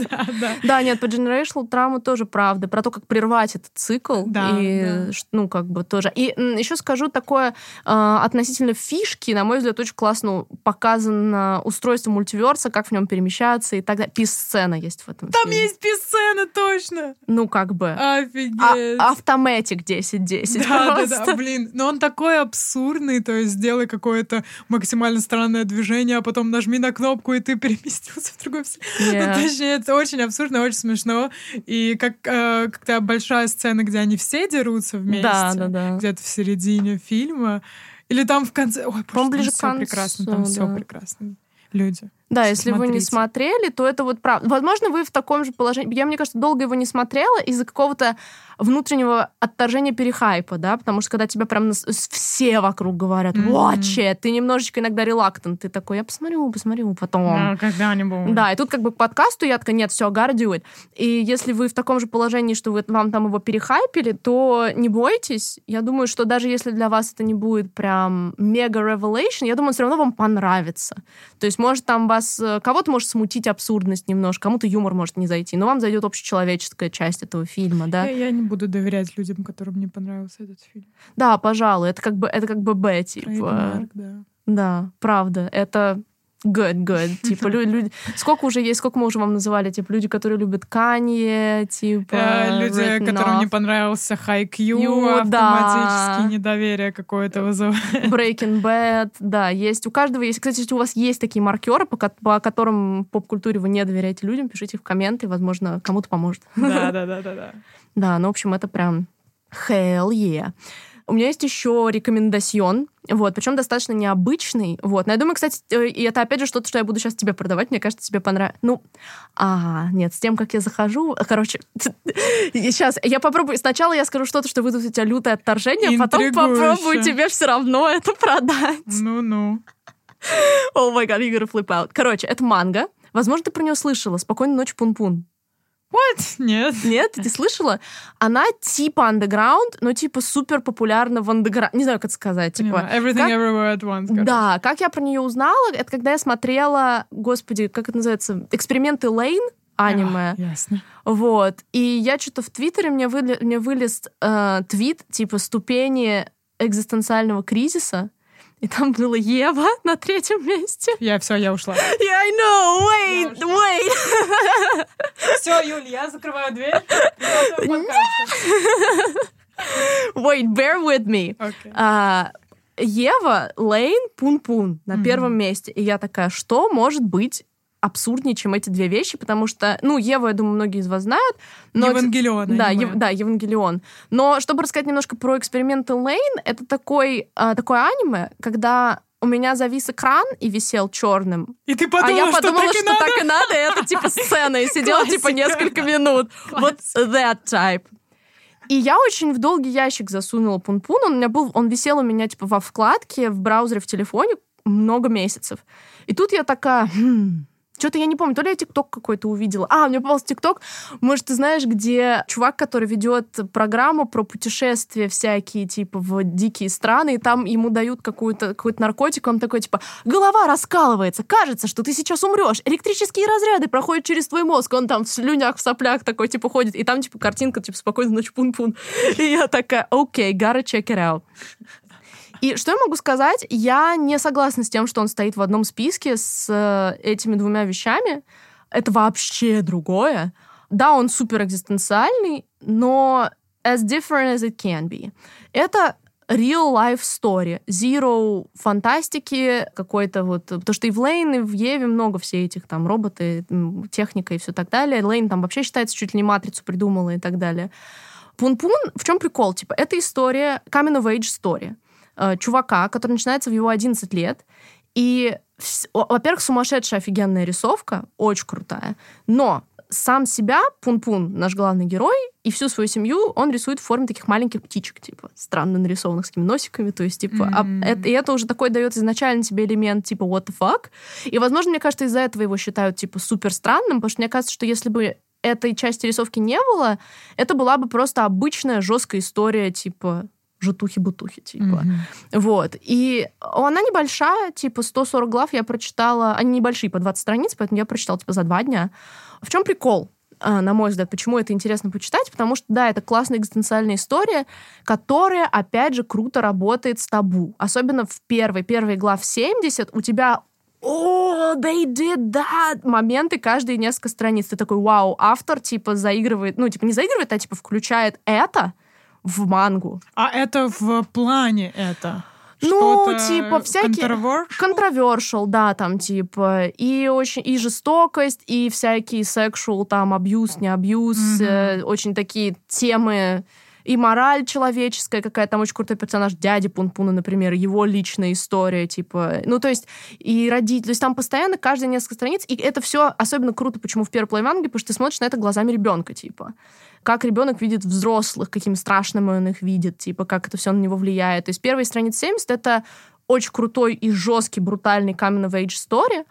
да, нет, по Generational травму тоже правда. Про то, как прервать этот цикл. И, ну, как бы тоже. И еще скажу такое э, относительно фишки, на мой взгляд, очень классно показано устройство мультиверса, как в нем перемещаться и так далее. Пис-сцена есть в этом Там есть пис-сцена, точно! Ну, как бы. Офигеть. А, автоматик 10-10. Да, просто. да, да, блин. Но он такой абсурдный, то есть сделай какое-то максимально странное движение, а потом нажми на кнопку, и ты переместился в другой yeah. *laughs* Ну, точнее, это очень абсурдно, очень смешно. И как э, когда большая сцена, где они все дерутся вместе, да, да, да. где-то в середине фильма, или там в конце... Ой, просто ближе все прекрасно, там да. все прекрасно. Люди. Да, если вы не Смотрите. смотрели, то это вот правда. Возможно, вы в таком же положении. Я, мне кажется, долго его не смотрела из-за какого-то внутреннего отторжения перехайпа, да, потому что когда тебя прям все вокруг говорят, watch ты немножечко иногда релактант, ты такой, я посмотрю, посмотрю потом. Да, когда-нибудь. Да, и тут как бы к подкасту я такая, нет, все, it. И если вы в таком же положении, что вы, вам там его перехайпили, то не бойтесь. Я думаю, что даже если для вас это не будет прям мега revelation, я думаю, все равно вам понравится. То есть, может, там вас... э, Кого-то может смутить абсурдность немножко, кому-то юмор может не зайти, но вам зайдет общечеловеческая часть этого фильма, да? Я, я не буду доверять людям, которым не понравился этот фильм. Да, пожалуй, это как бы, это как бы Б, типа. марк, да. Да, правда, это good, good. *laughs* Типа, лю- люди... Сколько уже есть, сколько мы уже вам называли, типа, люди, которые любят Канье, типа... Э, люди, которым не понравился High Q, автоматически да. недоверие какое-то вызывает. Breaking Bad, да, есть. У каждого есть. Кстати, если у вас есть такие маркеры, по, по которым поп-культуре вы не доверяете людям, пишите в комменты, возможно, кому-то поможет. Да, *laughs* да, да, да, да. Да, ну, в общем, это прям hell yeah. У меня есть еще рекомендацион, вот, причем достаточно необычный, вот. Но я думаю, кстати, э, и это опять же что-то, что я буду сейчас тебе продавать, мне кажется, тебе понравится. Ну, а, нет, с тем, как я захожу, короче, *laughs* сейчас я попробую, сначала я скажу что-то, что вызовет у тебя лютое отторжение, а потом попробую тебе все равно *laughs* это продать. Ну-ну. О май гад, you're gonna flip out. Короче, это манга. Возможно, ты про нее слышала. Спокойной ночи, пун-пун. What? Нет. Нет, ты слышала? Она типа андеграунд, но типа супер популярна в андеграунде. Не знаю, как это сказать. Типа, Понимаю. Everything как- everywhere at once. короче. Да, как я про нее узнала, это когда я смотрела, господи, как это называется, эксперименты Лейн аниме. Ясно. Вот. И я что-то в Твиттере мне, выли- мне вылез э, твит типа ступени экзистенциального кризиса. И там было Ева на третьем месте. Я все, я ушла. Yeah, I know, wait, wait. Все, Юль, я закрываю дверь. *laughs* Wait, bear with me. Окей. А, Ева, Лейн, Пун-Пун на первом месте. И я такая, что может быть абсурднее, чем эти две вещи? Потому что, ну, Еву, я думаю, многие из вас знают. Но Евангелион. Да. Ев- да, Евангелион. Но чтобы рассказать немножко про эксперименты Лейн, это такой, а, такое аниме, когда у меня завис экран и висел черным. И ты а подумала, я что подумала, так и что надо? так и надо, и это типа сцена, и сидела типа несколько минут. Вот that type. И я очень в долгий ящик засунула пун-пун. Он у меня был, он висел у меня типа во вкладке в браузере в телефоне много месяцев. И тут я такая, что-то я не помню, то ли я ТикТок какой-то увидела. А, мне попался ТикТок, может, ты знаешь, где чувак, который ведет программу про путешествия всякие, типа, в дикие страны, и там ему дают какую-то, какой-то наркотик, он такой, типа, голова раскалывается, кажется, что ты сейчас умрешь, электрические разряды проходят через твой мозг, он там в слюнях, в соплях такой, типа, ходит, и там, типа, картинка, типа, спокойно ночь, пун-пун. И я такая, окей, gotta check it out. И что я могу сказать? Я не согласна с тем, что он стоит в одном списке с э, этими двумя вещами. Это вообще другое. Да, он супер экзистенциальный, но as different as it can be. Это real life story. Zero фантастики какой-то вот... Потому что и в Лейн, и в Еве много все этих там роботы, техника и все так далее. Лейн там вообще считается чуть ли не матрицу придумала и так далее. Пун-пун, в чем прикол? Типа, это история, coming of age story э, чувака, который начинается в его 11 лет. И, во-первых, сумасшедшая офигенная рисовка, очень крутая. Но сам себя, Пун-Пун, наш главный герой, и всю свою семью он рисует в форме таких маленьких птичек, типа, странно нарисованных с такими носиками. То есть, типа, а Мгм. это, и это уже такой дает изначально тебе элемент, типа, what the fuck. И, возможно, мне кажется, из-за этого его считают, типа, супер странным, потому что мне кажется, что если бы этой части рисовки не было, это была бы просто обычная жесткая история, типа, жутухи-бутухи, типа. Мгм. Вот. И она небольшая, типа 140 глав я прочитала. Они небольшие, по 20 страниц, поэтому я прочитала типа за два дня. В чем прикол? а, на мой взгляд, почему это интересно почитать, потому что, да, это классная экзистенциальная история, которая, опять же, круто работает с табу. Особенно в первой, первой глав 70 у тебя о, they did that! Моменты каждые несколько страниц. Ты такой, вау, автор, типа, заигрывает, ну, типа, не заигрывает, а, типа, включает это в мангу. А это в плане это? Ну, типа, всякие-? Controversial, да, там, типа, и очень, и жестокость, и всякие sexual, там, абьюз, не абьюз, Мгм. э, очень такие темы и мораль человеческая какая-то, там очень крутой персонаж, дяди Пунпуна, например, его личная история, типа, ну, то есть, и родители, то есть там постоянно каждые несколько страниц, и это все особенно круто, почему в первой половине манги, потому что ты смотришь на это глазами ребенка, типа как ребенок видит взрослых, каким страшным он их видит, типа, как это все на него влияет. То есть первая страница 70 — это очень крутой и жесткий, брутальный coming of age story,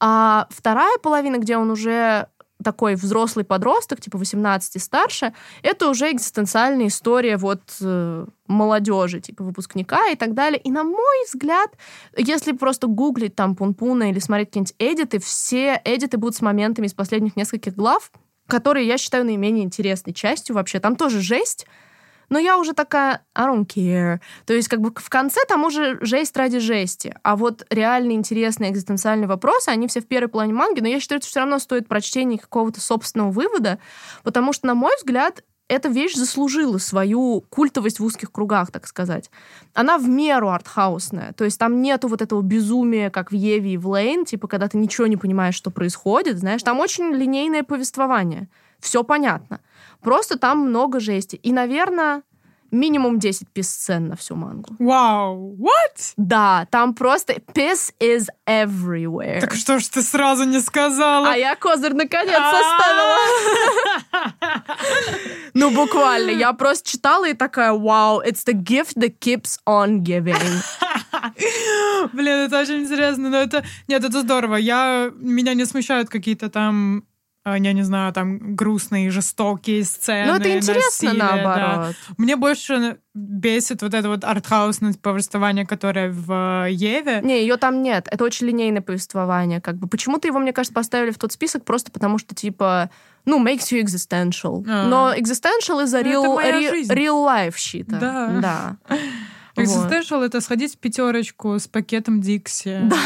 а вторая половина, где он уже такой взрослый подросток, типа 18 и старше, это уже экзистенциальная история вот э, молодежи, типа выпускника и так далее. И на мой взгляд, если просто гуглить там Пунпуна или смотреть какие-нибудь эдиты, все эдиты будут с моментами из последних нескольких глав, которые я считаю наименее интересной частью вообще. Там тоже жесть, но я уже такая, I don't care. То есть как бы в конце там уже жесть ради жести. А вот реально интересные экзистенциальные вопросы, они все в первой плане манги, но я считаю, что все равно стоит прочтения какого-то собственного вывода, потому что, на мой взгляд, эта вещь заслужила свою культовость в узких кругах, так сказать. Она в меру артхаусная. То есть там нету вот этого безумия, как в Еве и в Лейн, типа, когда ты ничего не понимаешь, что происходит, знаешь. Там очень линейное повествование. Все понятно. Просто там много жести. И, наверное, минимум 10 пис-сцен на всю мангу. Вау, wow. what? Да, там просто piss is everywhere. Так что ж ты сразу не сказала? А я козырь наконец составила. *laughs* Ну, буквально. Я просто читала и такая, вау, it's the gift that keeps on giving. Блин, это очень интересно, но это... Нет, это здорово. Я... Меня не смущают какие-то там я не знаю, там грустные, жестокие сцены. Ну, это интересно, насилие, наоборот. Да. Мне больше бесит вот это вот артхаусное повествование, которое в Еве. Не, ее там нет. Это очень линейное повествование. Как бы. Почему-то его, мне кажется, поставили в тот список просто потому, что, типа, ну, makes you existential. А. Но existential is a real, real, real life shit. Да. да. *laughs* Existential вот. это сходить в пятерочку с пакетом Дикси. Да.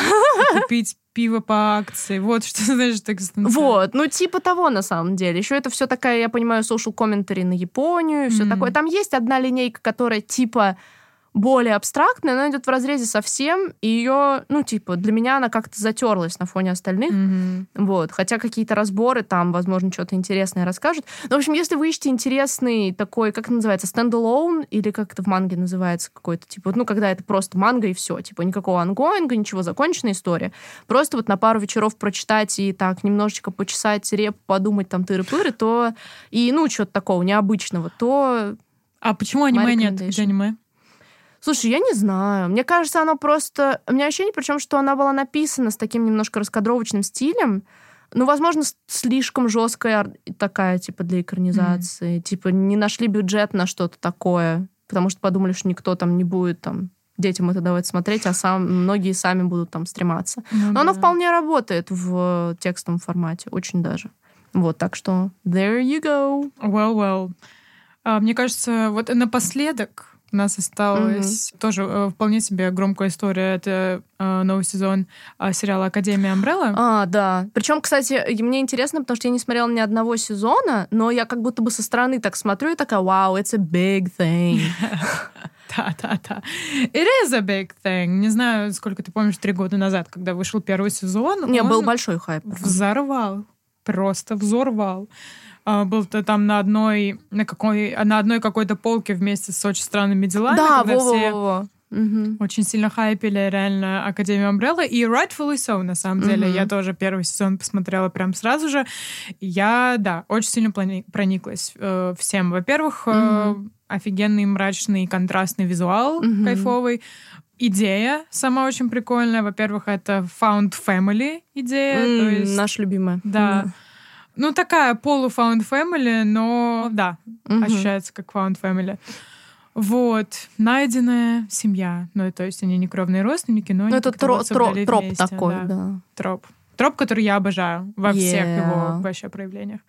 Купить пиво по акции. Вот что *laughs* значит existential. Вот, ну типа того на самом деле. Еще это все такая, я понимаю, social commentary на Японию, все mm-hmm. такое. Там есть одна линейка, которая типа более абстрактная, но идет в разрезе совсем, и ее, ну, типа, для меня она как-то затерлась на фоне остальных. Mm-hmm. Вот. Хотя какие-то разборы там, возможно, что-то интересное расскажут. Но, в общем, если вы ищете интересный такой, как это называется, standalone, или как это в манге называется какой-то, типа, ну, когда это просто манга и все, типа, никакого ongoing'а, ничего, законченная история. Просто вот на пару вечеров прочитать и так немножечко почесать реп, подумать там тыры-пыры, то и, ну, что-то такого необычного, то... А почему аниме нет? Где аниме? Слушай, я не знаю. Мне кажется, оно просто... У меня ощущение, причем, что она была написана с таким немножко раскадровочным стилем. Ну, возможно, слишком жесткая такая, типа, для экранизации. Mm. Типа, не нашли бюджет на что-то такое, потому что подумали, что никто там не будет там детям это давать смотреть, а сам, многие сами будут там стрематься. Ну, Но да. оно вполне работает в текстовом формате, очень даже. Вот, так что there you go. Well, well. Uh, мне кажется, вот напоследок у нас осталась mm-hmm. тоже э, вполне себе громкая история. Это э, новый сезон э, сериала Академия Амбрелла. А, да. Причем, кстати, мне интересно, потому что я не смотрела ни одного сезона, но я как будто бы со стороны так смотрю и такая, вау, it's a big thing. *laughs* Да, да, да. It is a big thing. Не знаю, сколько ты помнишь, три года назад, когда вышел первый сезон. Не, был большой хайп. Взорвал. Просто взорвал. А, был -то там на одной, на, какой, на одной какой-то полке вместе с очень странными делами. Да, во, все во, во. Угу. очень сильно хайпили реально Академию Umbrella. И rightfully so, на самом деле. Угу. Я тоже первый сезон посмотрела прям сразу же. Я, да, очень сильно прониклась э, всем. Во-первых, угу. э, офигенный мрачный контрастный визуал, угу. кайфовый. Идея сама очень прикольная. Во-первых, это found family идея. Mm, то есть, наша любимая. Да. Mm. Ну, такая полу-found family, но да, угу. ощущается как found family. Вот, найденная семья. Ну, то есть они не кровные родственники, но, но ну, это тро- тро- троп вместе, такой, да. да. Троп. Троп, который я обожаю во yeah. всех его вообще проявлениях.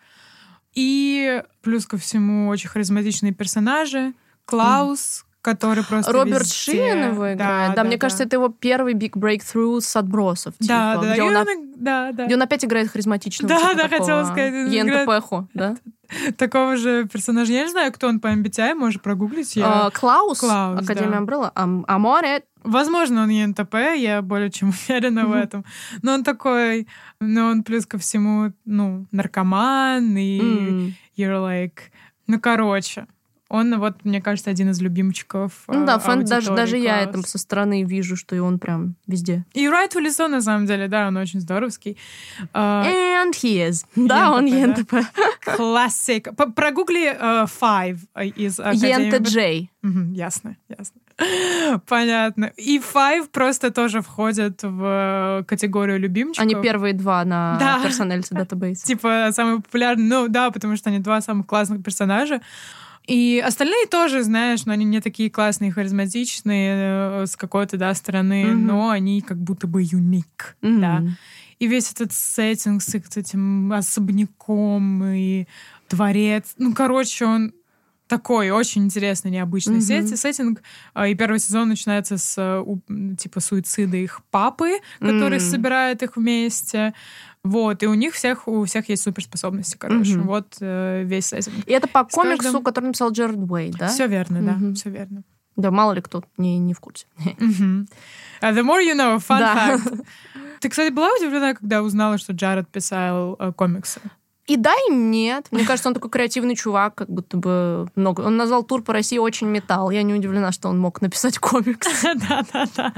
И плюс ко всему очень харизматичные персонажи. Клаус, который просто Роберт везде. Шин его играет. Да, да, да мне да. кажется, это его первый big breakthrough с отбросов. Да, типа, да, где, он, он, да, да. где он опять играет харизматичного. Да, типа да, такого, хотела сказать. Йента да? *laughs* Такого же персонажа. Я не знаю, кто он по MBTI, можешь прогуглить. Я... Uh, Клаус, Клаус Академия да. Амбрелла. Аморе. Возможно, он ЕНТП, я более чем *laughs* уверена в этом. Но он такой, но он плюс ко всему, ну, наркоман, и you're like... Ну, короче, Он, вот, мне кажется, один из любимчиков. Ну да, фэн, даже, аудитории, даже я это со стороны вижу, что и он прям везде. И Райт Улисон, на самом деле, да, он очень здоровский. А, And he is. Да, он ЕНТП. Классик. Прогугли э, Five из Академии... ЕНТ Джей. Ясно, ясно. Понятно. И Five просто тоже входят в э, категорию любимчиков. Они первые два на Да. Personality *laughs* Database. Типа самые популярные. Ну да, потому что они два самых классных персонажа. И остальные тоже, знаешь, но они не такие классные, харизматичные э, с какой-то, да, стороны, Мгм. но они как будто бы юник, да. Мгм. И весь этот сеттинг с этим особняком и дворец. Ну, короче, он такой очень интересный, необычный сет- сеттинг. А, И первый сезон начинается с э, типа суицида их папы, который М. собирает их вместе. Вот, и у них всех, у всех есть суперспособности, короче. Мгм. Вот э, весь сеттинг. И это по С каждым- комиксу, который написал Джеред Уэйд, да? Все верно, да, Мгм. все верно. Да, мало ли кто не, не в курсе. *laughs* Мгм. Uh, the more you know, fun Да. fact. Ты, кстати, была удивлена, когда узнала, что Джаред писал э, комиксы? И да, и нет. Мне кажется, он такой креативный чувак, как будто бы много. Он назвал тур по России очень металл. Я не удивлена, что он мог написать комикс. *laughs* Да-да-да.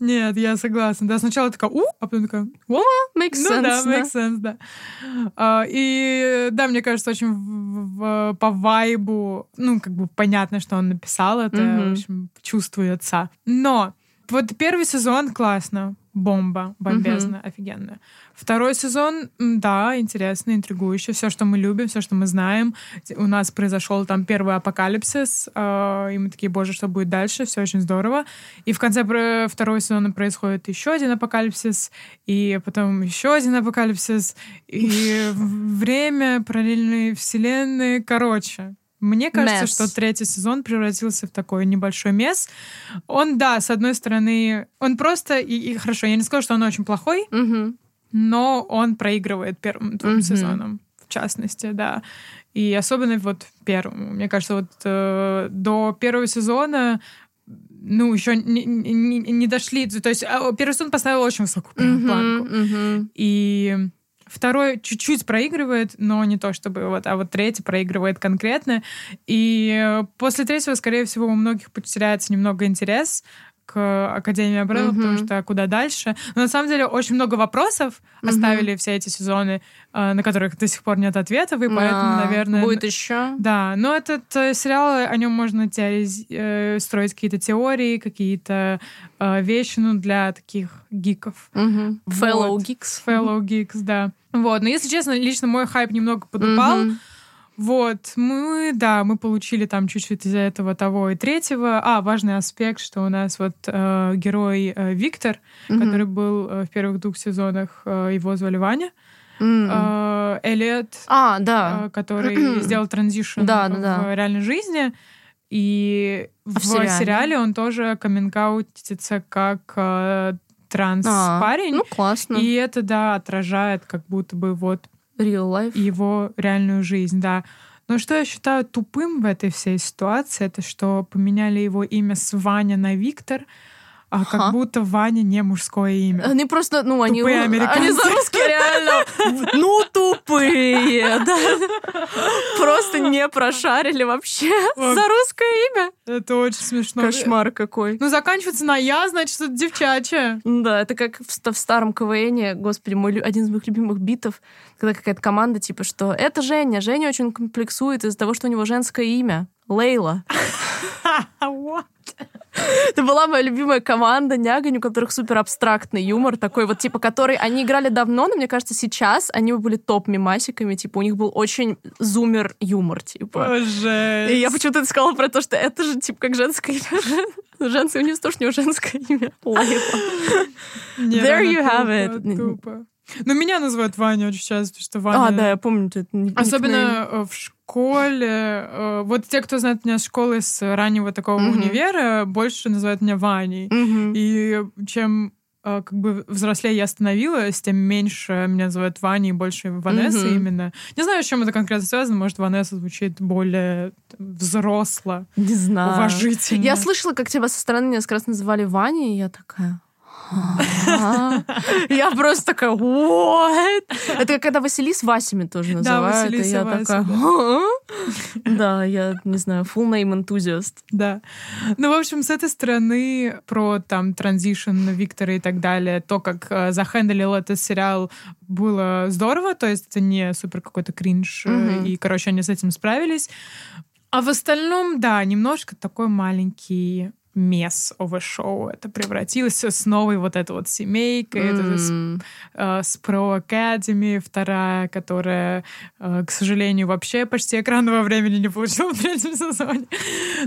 Нет, я согласна. Да, сначала такая, у, а потом такая, what? Makes Ну sense, да, да. makes sense, да. А, И да, мне кажется, очень по вайбу, ну, как бы понятно, что он написал это, в общем, чувствуется. Но вот первый сезон классно, бомба, бомбезно, офигенно. Второй сезон, да, интересно, интригующе. Все, что мы любим, все, что мы знаем. У нас произошел там первый апокалипсис, э, и мы такие, боже, что будет дальше? Все очень здорово. И в конце второго сезона происходит еще один апокалипсис, и потом еще один апокалипсис, и время, параллельные вселенные. Короче, мне кажется, Месс. что третий сезон превратился в такой небольшой мес. Он, да, с одной стороны, он просто, и, и хорошо, я не скажу, что он очень плохой, Мгм. но он проигрывает первым двум Мгм. сезонам, в частности, да. И особенно вот первому. Мне кажется, вот э, до первого сезона ну, еще не, не- не дошли. То есть а, первый сезон поставил очень высокую Мгм, планку. мгм. И второй чуть-чуть проигрывает, но не то чтобы вот, а вот третий проигрывает конкретно. И э, после третьего, скорее всего, у многих потеряется немного интерес к Академии Абрелла, Мгм. потому что куда дальше. Но на самом деле очень много вопросов Мгм. оставили все эти сезоны, э, на которых до сих пор нет ответов, и поэтому, А, наверное... Будет еще. Да, но этот э, сериал, о нем можно теорез- э, строить какие-то теории, какие-то вещи, ну, для таких гиков. Fellow Вот. Geeks. Fellow Geeks, да. Вот, но если честно, лично мой хайп немного подупал. Мгм. Вот, мы, да, мы получили там чуть-чуть из-за этого того и третьего. А, важный аспект, что у нас вот э, герой э, Виктор, Мгм. который был э, в первых двух сезонах, э, его звали Ваня. М. Э, А, да. э, который сделал транзишн Да, да, в да. реальной жизни. И А в, в сериале? сериале? он тоже камингаутится как э, А, транс-парень. Ну, классно. И это, да, отражает как будто бы вот Real life. его реальную жизнь, да. Но что я считаю тупым в этой всей ситуации, это что поменяли его имя с Ваня на Виктор, а Ха. как будто Ваня не мужское имя. Они просто, ну, они... Тупые Они американцы. за русские реально, ну, тупые, да. Просто не прошарили вообще за русское имя. Это очень смешно. Кошмар какой. Ну, заканчивается на «я», значит, это девчачье. Да, это как в, ста- в старом КВНе, господи, мой, один из моих любимых битов, когда какая-то команда, типа, что это Женя, Женя очень комплексует из-за того, что у него женское имя. Лейла. *laughs* Это была моя любимая команда Нягань, у которых супер абстрактный юмор такой вот, типа, который они играли давно, но мне кажется, сейчас они были топ-мимасиками, типа, у них был очень зумер-юмор, типа. Боже. И я почему-то сказала про то, что это же, типа, как женское имя. *laughs* Женское, у него тоже него женское имя. There you have it. тупо. Ну, меня называют Ваня очень часто, потому что Ваня... А, да, я помню. это никнейм. Особенно э, в школе. э, Вот те, кто знает меня с школы, с раннего такого Мгм. универа, больше называют меня Ваней. Мгм. И чем э, как бы взрослее я становилась, тем меньше меня называют Ваней, больше Ванесса Мгм. именно. Не знаю, с чем это конкретно связано. Может, Ванесса звучит более взросло, Не знаю. уважительно. Я слышала, как тебя со стороны несколько раз называли Ваней, и я такая... Я просто такая, what? Это когда Василис Васями тоже называют. Василиса я такая, да, я не знаю, full name enthusiast. Да. Ну, в общем, с этой стороны про там транзишн Виктора и так далее, то, как э, захендлил этот сериал, было здорово, то есть это не супер какой-то кринж, э, и, короче, они с этим справились. А в остальном, да, немножко такой маленький мес шоу это превратилось с новой вот этой вот семейкой, М. это с, э, с Pro Academy, вторая, которая, э, к сожалению, вообще почти экранного времени не получила в третьем сезоне.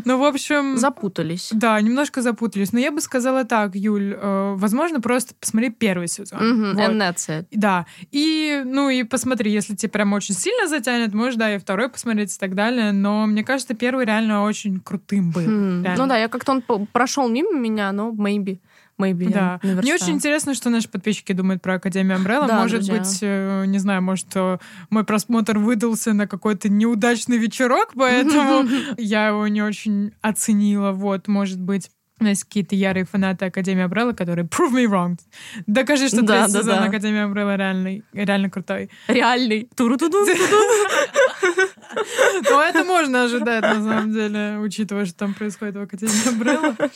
Ну, в общем... Запутались. Да, немножко запутались. Но я бы сказала так, Юль, э, возможно, просто посмотри первый сезон. Мгм, Вот. And that's it. Да. И, ну, и посмотри, если тебе прям очень сильно затянет, можешь, да, и второй посмотреть и так далее. Но мне кажется, первый реально очень крутым был. Реально. Ну да, я как-то он прошел мимо меня, но maybe. Maybe. я Да. Мне очень интересно, что наши подписчики думают про Академию Umbrella. Да, может друзья. быть, э, не знаю, может, э, мой просмотр выдался на какой-то неудачный вечерок, поэтому *laughs* я его не очень оценила. Вот, может быть, у нас какие-то ярые фанаты Академии Umbrella, которые prove me wrong. Докажи, что Да, третий да, сезон да. Академии Umbrella реальный, реально крутой. Реальный. Туру-ту-ду. Но это можно ожидать, на самом деле, учитывая, что там происходит в Академии Umbrella.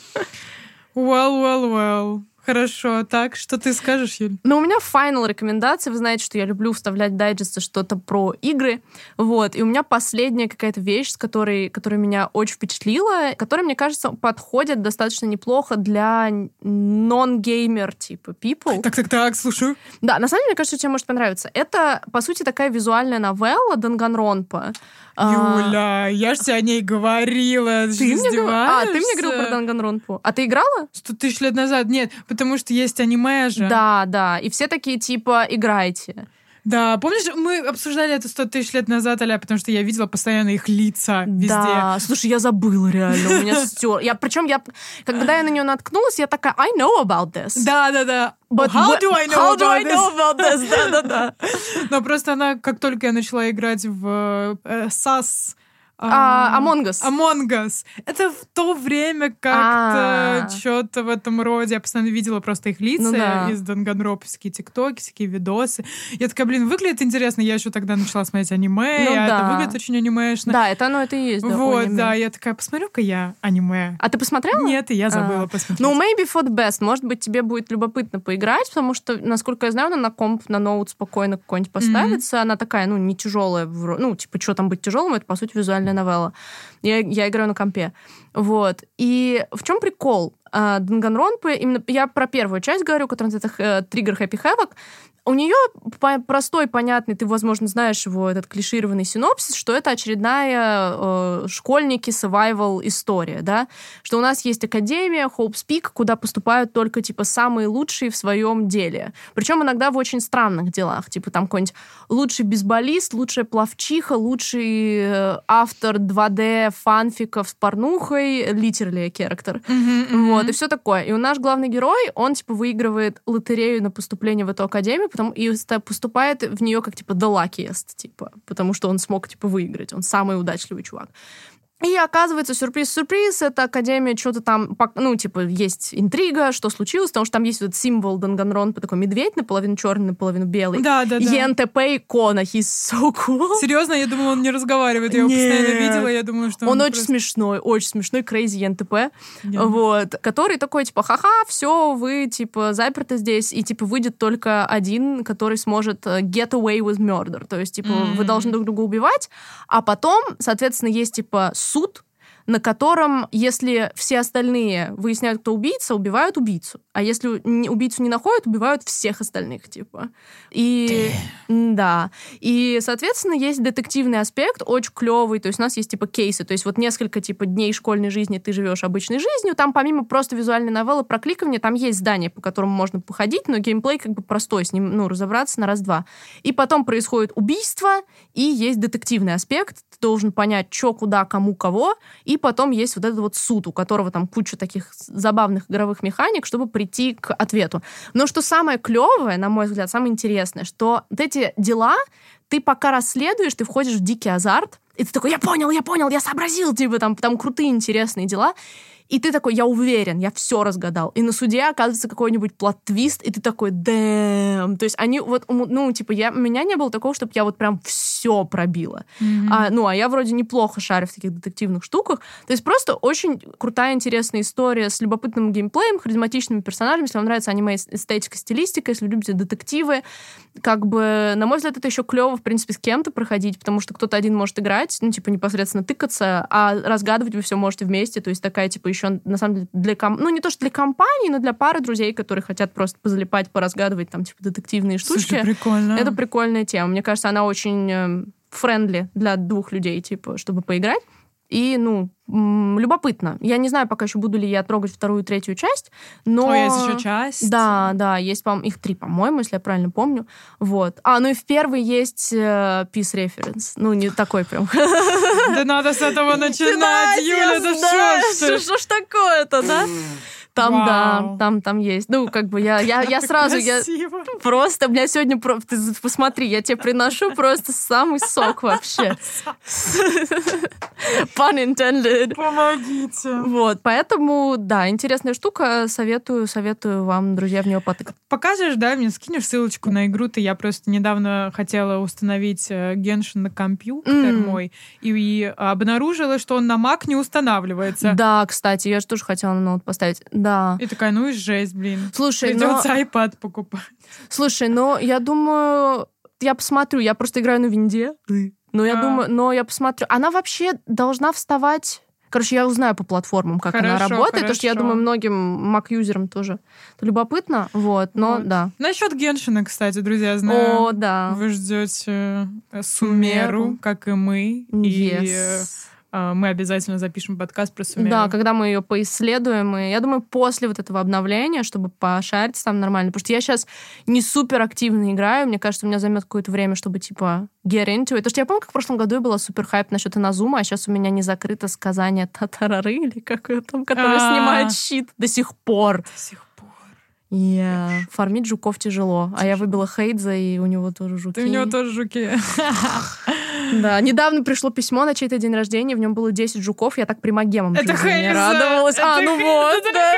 Well, well, well. Хорошо. Так, что ты скажешь, Юль? Но у меня финал рекомендация. Вы знаете, что я люблю вставлять дайджесты что-то про игры. Вот. И у меня последняя какая-то вещь, с которой, которая меня очень впечатлила, которая, мне кажется, подходит достаточно неплохо для нон-геймер типа people. Так, так, так, слушаю. Да, на самом деле, мне кажется, тебе может понравиться. Это, по сути, такая визуальная новелла Данганронпа. А, Юля, я же тебе о ней говорила. Ты, Ты мне, говор- а, ты мне издеваешься? говорил про Данганронпу. А ты играла? Сто тысяч лет назад. Нет, потому что есть аниме же. Да, да. И все такие типа играйте. Да, помнишь, мы обсуждали это сто тысяч лет назад, Аля, потому что я видела постоянно их лица везде. Да, слушай, я забыла реально, у меня *laughs* стер. Я, причем я, когда я на нее наткнулась, я такая, I know about this. Да, да, да. But how do I know how do about I this? know about this? *laughs* Да, да, да. Но просто она, как только я начала играть в э, SAS... А, Among Us. Among Us. Это в то время А. как-то что-то в этом роде. Я постоянно видела просто их лица Ну да. из Данганропские тиктоки, всякие видосы. Я такая, блин, выглядит интересно. Я еще тогда начала смотреть аниме, Ну а да. это выглядит очень анимешно. Да, это оно это и есть. да, вот, да. Я такая, посмотрю-ка я аниме. А ты посмотрела? Нет, и я забыла А. посмотреть. Ну, maybe for the best. Может быть, тебе будет любопытно поиграть, потому что, насколько я знаю, она на комп, на ноут спокойно какой-нибудь поставится. Она такая, ну, не тяжелая. Ну, типа, что там быть тяжелым, это, по сути, визуальная новелла. Я, я играю на компе. Вот. И в чем прикол? А, Данганронпы, именно я про первую часть говорю, которая называется э, Триггер Happy Havoc, у нее простой, понятный, ты, возможно, знаешь его, этот клишированный синопсис, что это очередная э, школьники survival история, да, что у нас есть академия Hope's Peak, куда поступают только, типа, самые лучшие в своем деле. Причем иногда в очень странных делах, типа, там какой-нибудь лучший бейсболист, лучшая плавчиха, лучший э, автор 2D фанфиков с порнухой, literally character. Вот, и все такое. И у наш главный герой, он, типа, выигрывает лотерею на поступление в эту академию, потом и поступает в нее как, типа, the luckiest, типа, потому что он смог, типа, выиграть. Он самый удачливый чувак. И оказывается, сюрприз-сюрприз, эта академия что-то там, ну, типа, есть интрига, что случилось, потому что там есть вот символ Данганронпа, такой медведь, наполовину черный, наполовину белый. Да, да, да. ЕНТП икона, he's so cool. Серьезно, я думала, он не разговаривает. Я его Нет. постоянно видела, я думала, что Он он очень просто- смешной, очень смешной, crazy ЕНТП. Вот, который такой, типа, ха-ха, все, вы, типа, заперты здесь, и, типа, выйдет только один, который сможет э, get away with murder, то есть, типа, вы М. должны друг друга убивать, а потом, соответственно, есть, типа, суд, на котором, если все остальные выясняют, кто убийца, убивают убийцу. А если убийцу не находят, убивают всех остальных, типа. И да. И, соответственно, есть детективный аспект, очень клевый. То есть у нас есть типа кейсы. То есть вот несколько типа дней школьной жизни ты живешь обычной жизнью. Там помимо просто визуальной новеллы про кликывание, там есть здание, по которому можно походить, но геймплей как бы простой, с ним, ну, разобраться на раз-два. И потом происходит убийство, и есть детективный аспект. Ты должен понять, что, куда, кому, кого. И потом есть вот этот вот суд, у которого там куча таких забавных игровых механик, чтобы прийти к ответу. Но что самое клевое, на мой взгляд, самое интересное, что вот эти дела ты пока расследуешь, ты входишь в дикий азарт, и ты такой, я понял, я понял, я сообразил, типа, там, там крутые, интересные дела. И ты такой, я уверен, я все разгадал. И на суде оказывается какой-нибудь плат-твист, и ты такой, дэм. То есть они вот, ну, типа, я, у меня не было такого, чтобы я вот прям все пробила. Mm-hmm. А, ну, а я вроде неплохо шарю в таких детективных штуках. То есть просто очень крутая, интересная история с любопытным геймплеем, харизматичными персонажами. Если вам нравится аниме эстетика, стилистика, если вы любите детективы, как бы, на мой взгляд, это еще клево, в принципе, с кем-то проходить, потому что кто-то один может играть, ну, типа, непосредственно тыкаться, а разгадывать вы все можете вместе. То есть такая, типа, еще, на самом деле, для... Ком... Ну, не то, что для компании, но для пары друзей, которые хотят просто позалипать, поразгадывать, там, типа, детективные штучки. Слушай, прикольно. Это прикольная тема. Мне кажется, она очень э, friendly для двух людей, типа, чтобы поиграть. И, ну, любопытно. Я не знаю пока еще буду ли я трогать вторую, третью часть, но... О, есть еще часть? Да, да, есть, по их три, по-моему, если я правильно помню. Вот. А, ну и в первой есть э, Peace Reference. Ну, не такой прям. Да надо с этого *laughs* начинать, Юля, да что ж такое-то, да? Там, Вау. да, там, там есть. Ну, как бы я, я, я сразу, я просто, меня сегодня, ты посмотри, я тебе приношу просто самый сок вообще. Pun intended. Помогите. Вот, поэтому, да, интересная штука, советую, советую вам, друзья, в нее потыкать. Покажешь, да, мне скинешь ссылочку на игру-то, я просто недавно хотела установить Геншин на компьютер mm. мой, и, и обнаружила, что он на Mac не устанавливается. Да, кстати, я же тоже хотела на ноут поставить. Да. И такая, ну и жесть, блин. Слушай, Придется но... iPad покупать. Слушай, но я думаю, я посмотрю, я просто играю на винде. Но я а. думаю, но я посмотрю. Она вообще должна вставать Короче, я узнаю по платформам, как хорошо, она работает, хорошо. потому что я думаю, многим Mac-юзерам тоже любопытно, вот, но вот. да. Насчет Геншина, кстати, друзья, знаю. О, да. Вы ждете э, Сумеру, как и мы. Yes. И мы обязательно запишем подкаст про Сумеру. Да, когда мы ее поисследуем. И я думаю, после вот этого обновления, чтобы пошариться там нормально. Потому что я сейчас не супер активно играю. Мне кажется, у меня займет какое-то время, чтобы, типа, get into it. Потому что я помню, как в прошлом году я была супер хайп насчет Иназума, а сейчас у меня не закрыто сказание Татарары, *laughs* или как там, который а. снимает щит до сих пор. До сих пор. Yeah. Фармить жуков тяжело. А я выбила Хейдза, и у него тоже жуки. Ты у него тоже жуки. *laughs* Да, недавно пришло письмо на чей-то день рождения, в нем было 10 жуков, я так примагемом Это не радовалась. А, ну вот, да.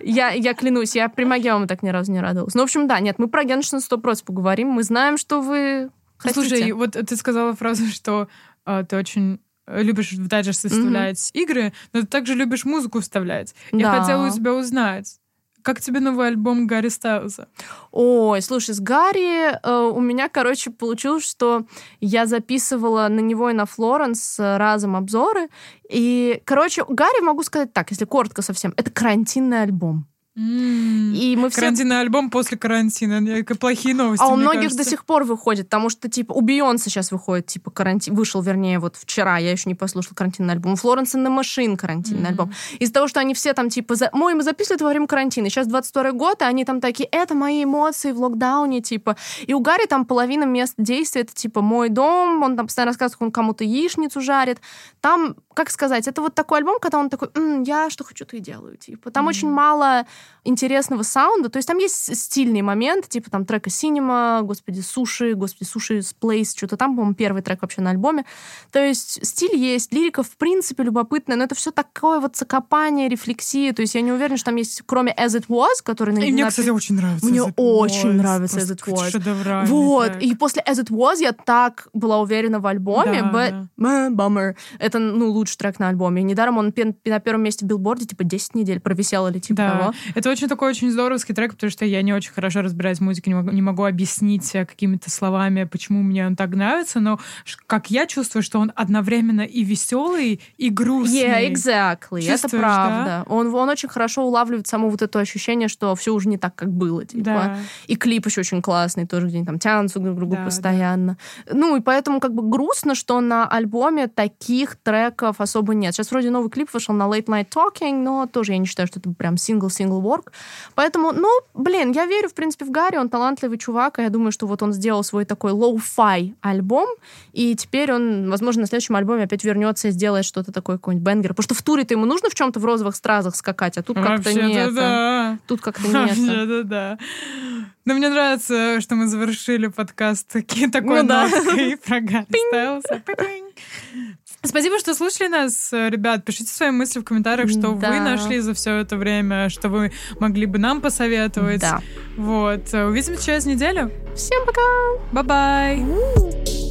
Я, я клянусь, я примагемом так ни разу не радовалась. Ну, в общем, да, нет, мы про Геншин 100% поговорим. Мы знаем, что вы хотите. Слушай, вот ты сказала фразу, что э, ты очень любишь в дайджест вставлять mm-hmm. игры, но ты также любишь музыку вставлять. Да. Я хотела у тебя узнать, как тебе новый альбом Гарри Стайлза? Ой, слушай, с Гарри э, у меня, короче, получилось, что я записывала на него и на Флоренс разом обзоры. И, короче, Гарри, могу сказать так, если коротко совсем, это карантинный альбом. И мы все... Карантинный альбом после карантина. Плохие новости, А у многих кажется. до сих пор выходит, потому что, типа, у Бейонсе сейчас выходит, типа, карантин... Вышел, вернее, вот вчера, я еще не послушала карантинный альбом. У Флоренс на Машин карантинный mm-hmm. альбом. Из-за того, что они все там, типа, за... мы, мы записывали во время карантина. Сейчас 22 год, и они там такие, это мои эмоции в локдауне, типа. И у Гарри там половина мест действия, это, типа, мой дом, он там постоянно рассказывает, как он кому-то яичницу жарит. Там, как сказать, это вот такой альбом, когда он такой, М, я что хочу, то и делаю, типа. Там mm-hmm. очень мало интересного саунда. То есть там есть стильный момент, типа там трека Cinema, господи, Суши, господи, Суши Place, что-то там, по-моему, первый трек вообще на альбоме. То есть стиль есть, лирика в принципе любопытная, но это все такое вот закопание, рефлексия. То есть я не уверена, что там есть, кроме As It Was, который... И мне, кстати, очень нравится Мне очень нравится As It Was. Вот. И после As It Was я так была уверена в альбоме, да, but да. bummer. Это, ну, лучший трек на альбоме. Недаром он на первом месте в Billboard'е, типа, 10 недель провисел или типа да. того. Это очень такой очень здоровский трек, потому что я не очень хорошо разбираюсь в музыке, не могу, не могу объяснить э, какими-то словами, почему мне он так нравится, но как я чувствую, что он одновременно и веселый, и грустный. Yeah, exactly. Чувствуешь, это правда. Да? Он, он очень хорошо улавливает само вот это ощущение, что все уже не так, как было. Типа. Да. И клип еще очень классный, тоже где-нибудь там тянутся друг к другу да, постоянно. Да. Ну, и поэтому как бы грустно, что на альбоме таких треков особо нет. Сейчас вроде новый клип вышел на Late Night Talking, но тоже я не считаю, что это прям сингл-сингл work. Поэтому, ну, блин, я верю, в принципе, в Гарри, он талантливый чувак, и я думаю, что вот он сделал свой такой lo-fi альбом, и теперь он, возможно, на следующем альбоме опять вернется и сделает что-то такое, какой-нибудь banger. Потому что в туре-то ему нужно в чем-то в розовых стразах скакать, а тут как-то нет. Да. Тут как-то нет. Вообще-то да. Но мне нравится, что мы завершили подкаст такой ну, ноткой да. про Гарри Стайлса. Спасибо, что слушали нас, ребят. Пишите свои мысли в комментариях, что Да. вы нашли за все это время, что вы могли бы нам посоветовать. Да. Вот. Увидимся через неделю. Всем пока! Bye-bye.